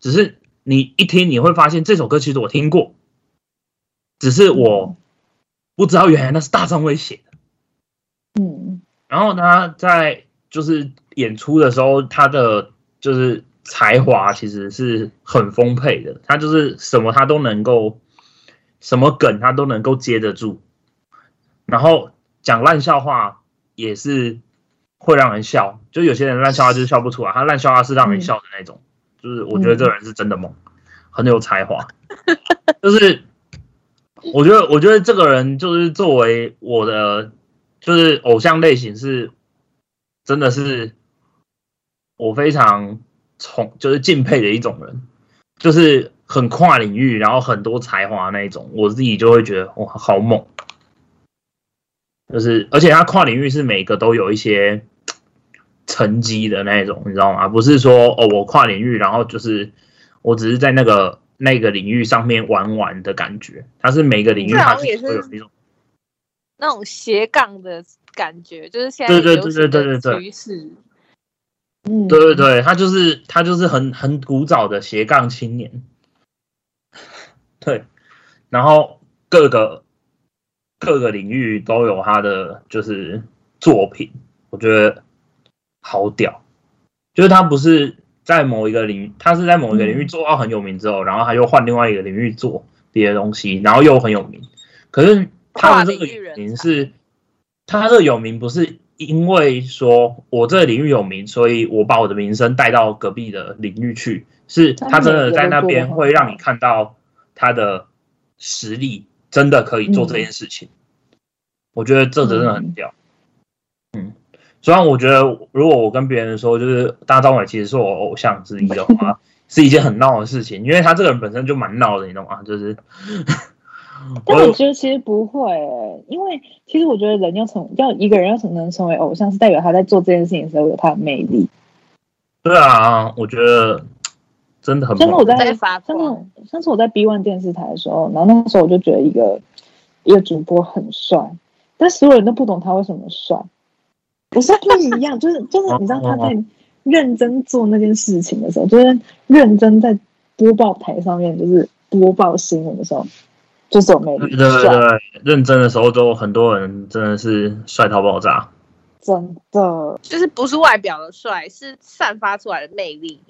只是你一听你会发现这首歌其实我听过，只是我不知道原来那是大张伟写的。嗯，然后他在就是演出的时候，他的就是才华其实是很丰沛的，他就是什么他都能够，什么梗他都能够接得住，然后讲烂笑话也是会让人笑，就有些人烂笑话就是笑不出来，他烂笑话是让人笑的那种，就是我觉得这个人是真的猛，很有才华，就是我觉得我觉得这个人就是作为我的就是偶像类型是，真的是我非常崇就是敬佩的一种人，就是很跨领域，然后很多才华那一种，我自己就会觉得哇好猛，就是而且他跨领域是每个都有一些成绩的那一种，你知道吗？不是说哦我跨领域，然后就是我只是在那个那个领域上面玩玩的感觉，他是每个领域他是有一种。那种斜杠的感觉，就是现在对对对对对对。的趋势。嗯，对对对，他就是他就是很很古早的斜杠青年，对，然后各个各个领域都有他的就是作品，我觉得好屌，就是他不是在某一个领域，他是在某一个领域做到很有名之后，然后他又换另外一个领域做别的东西，然后又很有名，可是他的这个人名是，他这有名不是因为说我这个领域有名，所以我把我的名声带到隔壁的领域去，是他真的在那边会让你看到他的实力，真的可以做这件事情。我觉得这真的很屌。嗯，虽然我觉得如果我跟别人说，就是大张伟其实是我偶像之一的话，是一件很闹的事情，因为他这个人本身就蛮闹的，你懂吗？就是。但我觉得其实不会、欸，因为其实我觉得人要成要一个人要成能成为偶像，是代表他在做这件事情的时候有他的魅力。对啊，我觉得真的很上次我在上次上次我在 B One 电视台的时候，然后那时候我就觉得一个一个主播很帅，但所有人都不懂他为什么帅。我是不一样，就是就是你知道他在认真做那件事情的时候，就是认真在播报台上面就是播报新闻的时候，就是有魅力，对对帅，对，认真的时候都很多人真的是帅到爆炸。真的。就是不是外表的帅，是散发出来的魅力。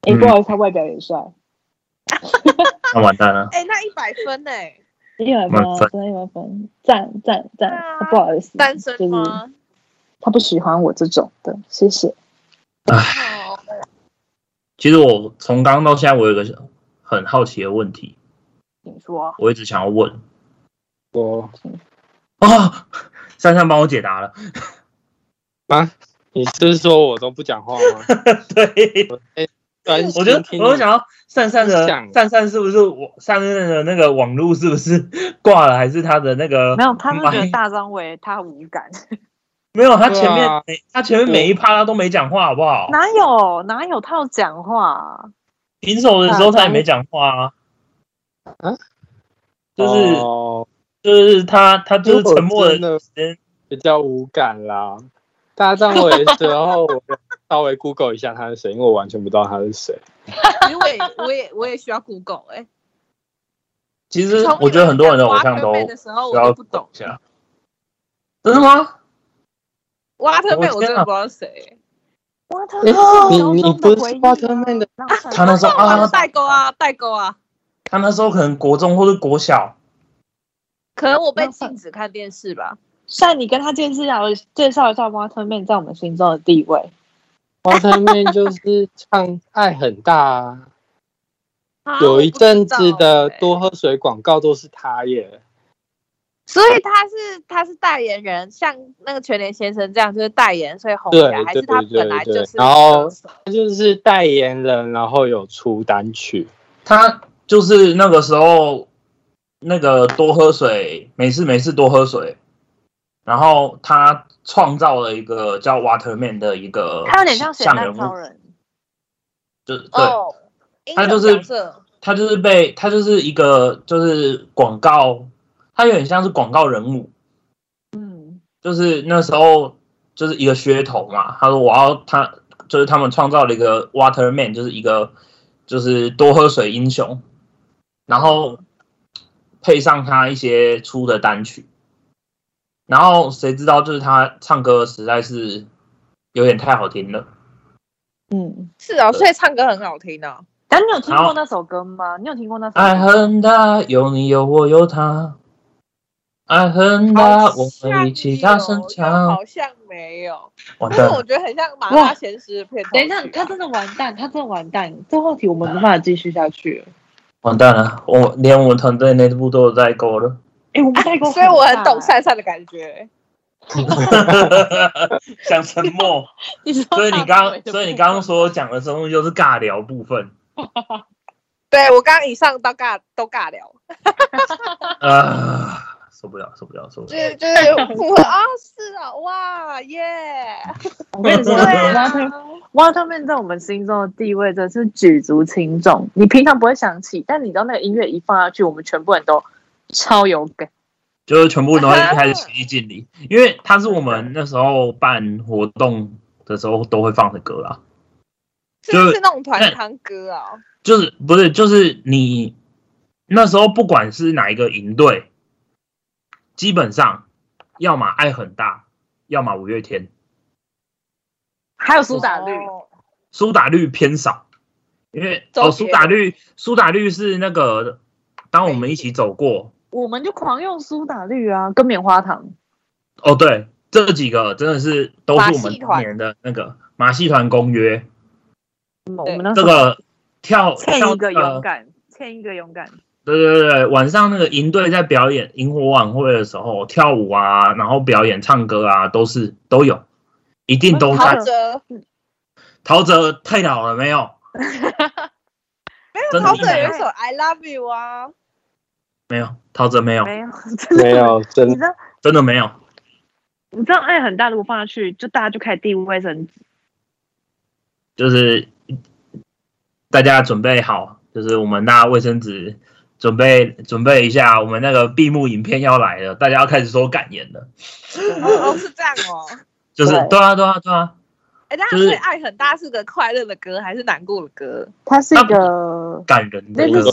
哎、不好意思，他外表也帅，那完蛋了，哎、那一百分呢、一百分真的一百分，赞赞赞啊！不好意思，单身就是吗？他不喜欢我这种的，谢谢。哦，其实我从刚刚到现在，我有一个很好奇的问题，请说，我一直想要问我啊，珊珊帮我解答了。啊，你是说我都不讲话吗？对，专我就心听我就想要珊珊的想珊珊是不是我珊珊的那个网络是不是 挂了，还是他的那个没有，他们觉得大张伟他无感，没有？他前面他前面每一趴他都没讲话，好不好？哪有哪有他有讲话？平手的时候他也没讲话啊。啊就是哦就是他他就是沉默真的的时间，比较无感啦。大张伟的时候，我稍微 Google 一下他是谁，因为我完全不知道他是谁。因为我也我也我也需要 Google 哎、其实我觉得很多人的偶像都需要我不懂一下。真的吗？瓦特曼，我真的不知道谁。哇，他诶高你你不是回忆 Waterman 的啊他那时候啊代沟啊，代沟啊。他那时候可能国中或是国小，可能我被禁止看电视吧。算，你跟他介绍介绍一下 Waterman 在我们心中的地位。Waterman 就是唱《爱很大》啊，啊 有一阵子的多喝水广告都是他耶。所以他是他是代言人，像那个全联先生这样就是代言，所以红起对来，还是他本来就是然后他就是代言人，然后有出单曲。他就是那个时候那个多喝水，没事没事多喝水，然后他创造了一个叫 Waterman 的一个他有点像咸蛋像人物，超人，就对，哦，他就是他就是被他就是一个就是广告，他有点像是广告人物，嗯，就是那时候就是一个噱头嘛。他说我要他就是他们创造了一个 Waterman，就是一个就是多喝水英雄，然后配上他一些出的单曲，然后谁知道就是他唱歌实在是有点太好听了。嗯，是哦，所以唱歌很好听哦。但你有听过那首歌吗？你有听过那首歌爱吗？很大，有你有我有他。爱很大，我像们一起大声唱。好像没有，但是我，觉得很像麻辣鲜师的片头曲啊。等一下，他真的完蛋，他真的完蛋，这话题我们没办法继续下去了。完蛋了！我连我们团队内部都有代沟了。哎，我们代沟，所以我很懂善善的感觉。想沉默，所以你大刚所以你部刚刚说讲的东西就是尬聊部分。对我刚刚以上都尬都尬聊，啊，受不了，受不了，受不了！就是就是符合啊，是啊，哇耶！我跟你说对啊，Water Waterman 在我们心中的地位真是举足轻重。你平常不会想起，但你知道那个音乐一放下去，我们全部人都超有感。就是全部都会开始起立敬礼，因为他是我们那时候办活动的时候都会放的歌啦。是不是那种团堂歌啊？就是不是就是你那时候不管是哪一个营队，基本上要么爱很大，要么五月天，还有苏打绿，哦苏打绿偏少，因为哦苏打绿苏打绿是那个当我们一起走过。我们就狂用苏打绿啊，跟棉花糖。哦，对，这几个真的是都是我们年的那个马戏团公约，嗯我对们那个跳欠一个勇敢，欠一个勇敢。对对对对，晚上那个营队在表演萤火晚会的时候，跳舞啊，然后表演唱歌啊，都是都有，一定都在。陶喆陶喆太老了没有？没有，陶喆有一一首《I Love You》啊，没有，陶喆没有，没有，真的没。有，真你知道，真的没有。你知道爱很大，如果放下去，就大家就开始递卫生纸。就是大家准备好，就是我们拿卫生纸准备准备一下，我们那个闭幕影片要来了，大家要开始说感言了。哦，是这样哦。就是对对啊对啊对啊，哎，大家就是对爱很大是个快乐的歌还是难过的歌？它是一个感人的歌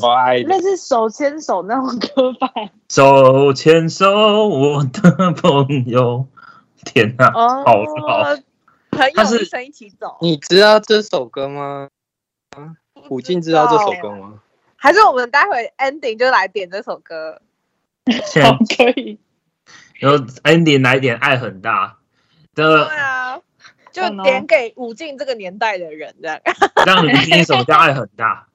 那是手牵手那种歌吧？手牵手，我的朋友。天哪，哦好老。朋友一生一起走。你知道这首歌吗？虎静知道这首歌吗？还是我们待会 ending 就来点这首歌？现好可以。然后 ending 来点爱很大对，啊，就点给武进这个年代的人这样。让你们第一首叫《爱很大》，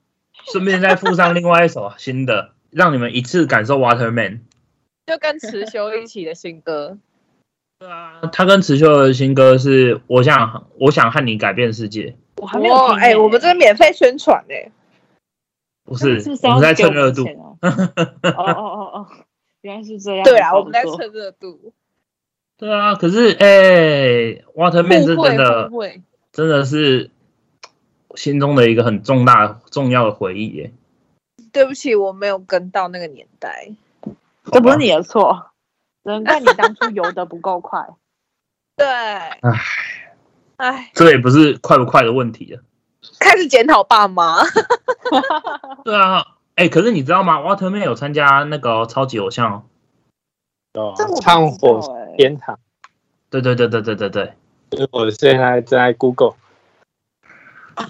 顺便再附上另外一首新的，让你们一次感受 Waterman。就跟池修一起的新歌。对啊，他跟池秀的新歌是我想我想和你改变世界，我还没有哎，我们这边免费宣传哎。不是是不是我们在蹭热度。哦哦哦哦，原来是这样。对啊，我们在蹭热度。对啊，可是哎、w a t e r m a n 是真的。真的是心中的一个很重大重要的回忆耶。对不起，我没有跟到那个年代。这不是你的错，只能怪你当初游的不够快。对，唉，哎，这也不是快不快的问题了。开始检讨爸妈。对啊，哎、可是你知道吗？Waterman 有参加那个超级偶像哦。唱火欸。天堂。对对对对对对对，我现在在 Google，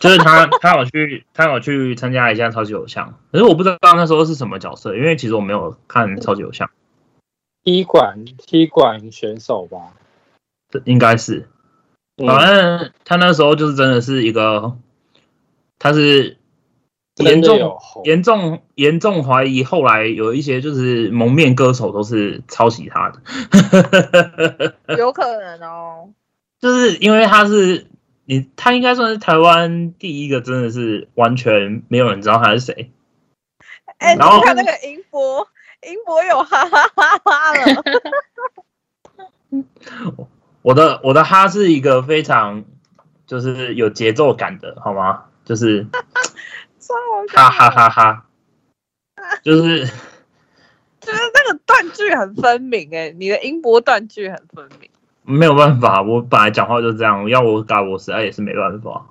就是他他有去他有去参加一下超级偶像，可是我不知道那时候是什么角色，因为其实我没有看超级偶像，踢馆踢馆选手吧。这应该是。嗯。反正他那时候就是真的是一个，他是严重红严重严重怀疑后来有一些就是蒙面歌手都是抄袭他的，有可能哦。就是因为他是你他应该算是台湾第一个真的是完全没有人知道他是谁，哎，你然后看那个音波，音波有哈哈哈哈了。我的我的哈是一个非常就是有节奏感的，好吗？就是超好笑哈哈哈哈，就是就是那个断句很分明哎，你的音波断句很分明。没有办法，我本来讲话就这样，要我改我实在也是没办法。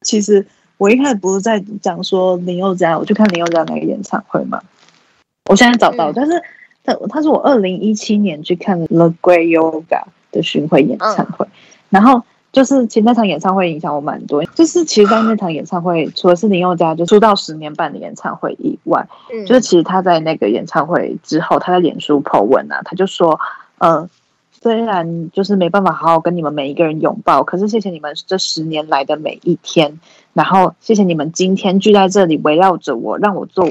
其实我一开始不是在讲说林宥嘉，我去看林宥嘉那个演唱会嘛。我现在找到，嗯但是他他是我二零一七年去看了 The Great Yoga 的巡回演唱会，然后就是其实那场演唱会影响我蛮多，就是其实，在那场演唱会，除了是林宥嘉就出道十年半的演唱会以外，嗯就是其实他在那个演唱会之后，他在脸书 po 文啊，他就说，呃，虽然就是没办法好好跟你们每一个人拥抱，可是谢谢你们这十年来的每一天，然后谢谢你们今天聚在这里，围绕着我，让我做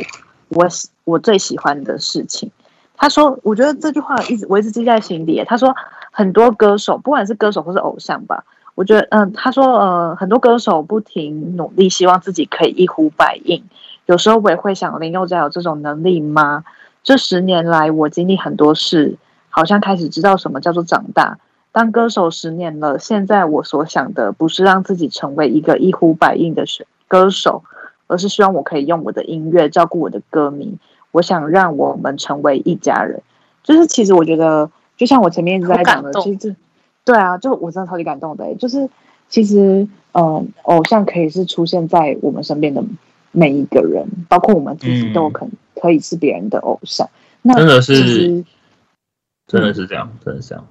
我喜我最喜欢的事情。他说，我觉得这句话一直我一直记在心里。他说，很多歌手，不管是歌手或是偶像吧，我觉得，嗯，他说，呃，很多歌手不停努力，希望自己可以一呼百应。有时候我也会想，林宥嘉有这种能力吗？这十年来，我经历很多事，好像开始知道什么叫做长大。当歌手十年了，现在我所想的不是让自己成为一个一呼百应的选歌手，而是希望我可以用我的音乐照顾我的歌迷。我想让我们成为一家人。就是其实我觉得，就像我前面一直在讲的其实这对啊，就我真的超级感动的欸、就是其实，嗯、偶像可以是出现在我们身边的每一个人，包括我们自己嗯都可可以是别人的偶像。那真的是真的是这样，真的是这样。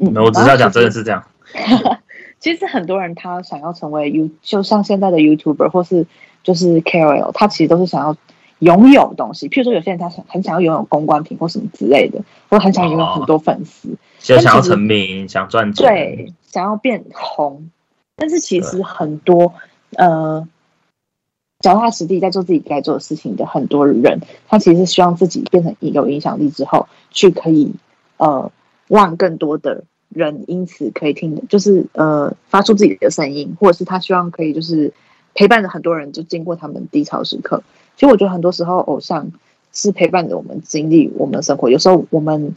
嗯，我只是要讲，真的是。是这样。其实很多人他想要成为 You，就像现在的 YouTuber 或是就是 KOL，他其实都是想要拥有东西。譬如说，有些人他很很想要拥有公关品或什么之类的，或很想拥有很多粉丝，就想要成名，想赚钱。对，想要变红。但是其实很多呃，脚踏实地在做自己该做的事情的很多人，他其实是希望自己变成有影响力之后，去可以呃让更多的人因此可以听，就是呃发出自己的声音，或者是他希望可以就是陪伴着很多人，就经过他们低潮时刻。其实我觉得很多时候偶像是陪伴着我们经历我们的生活，有时候我们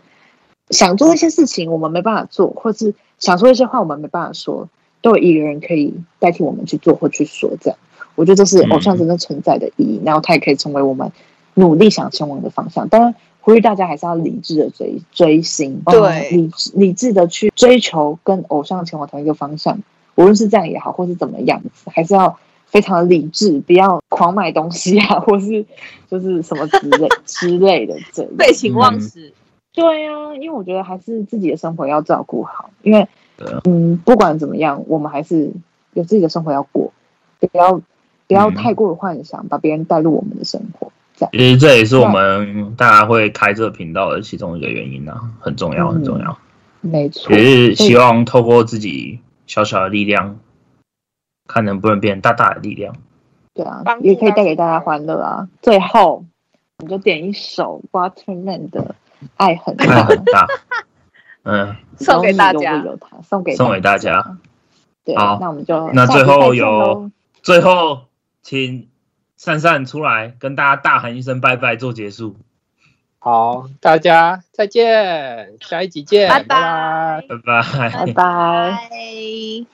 想做一些事情，我们没办法做，或是想说一些话，我们没办法说，都有一个人可以代替我们去做或去说。这样，我觉得这是偶像真正存在的意义。然后，它也可以成为我们努力想前往的方向。当然，呼吁大家还是要理智的追追星，对呃理智理智的去追求跟偶像前往同一个方向，无论是这样也好，或是怎么样子，还是要非常理智，不要狂买东西啊，或是就是什么之类之类的这样。废寝忘食。对啊，因为我觉得还是自己的生活要照顾好，因为啊嗯，不管怎么样，我们还是有自己的生活要过，不要不要嗯太过的幻想，把别人带入我们的生活，这样。其实这也是我们大家会开这个频道的其中一个原因啊，很重要，嗯很重要。没错也，是希望透过自己小小的力量，看能不能变大大的力量。对啊也可以带给大家欢乐啊。最后，你就点一首 Waterman 的《爱很爱大》，很大，嗯，送给大家送给送给大家。对，好那我们就那最后有最后请善善出来跟大家大喊一声拜拜做结束，好，大家再见，下一集见，拜拜拜。拜拜。拜。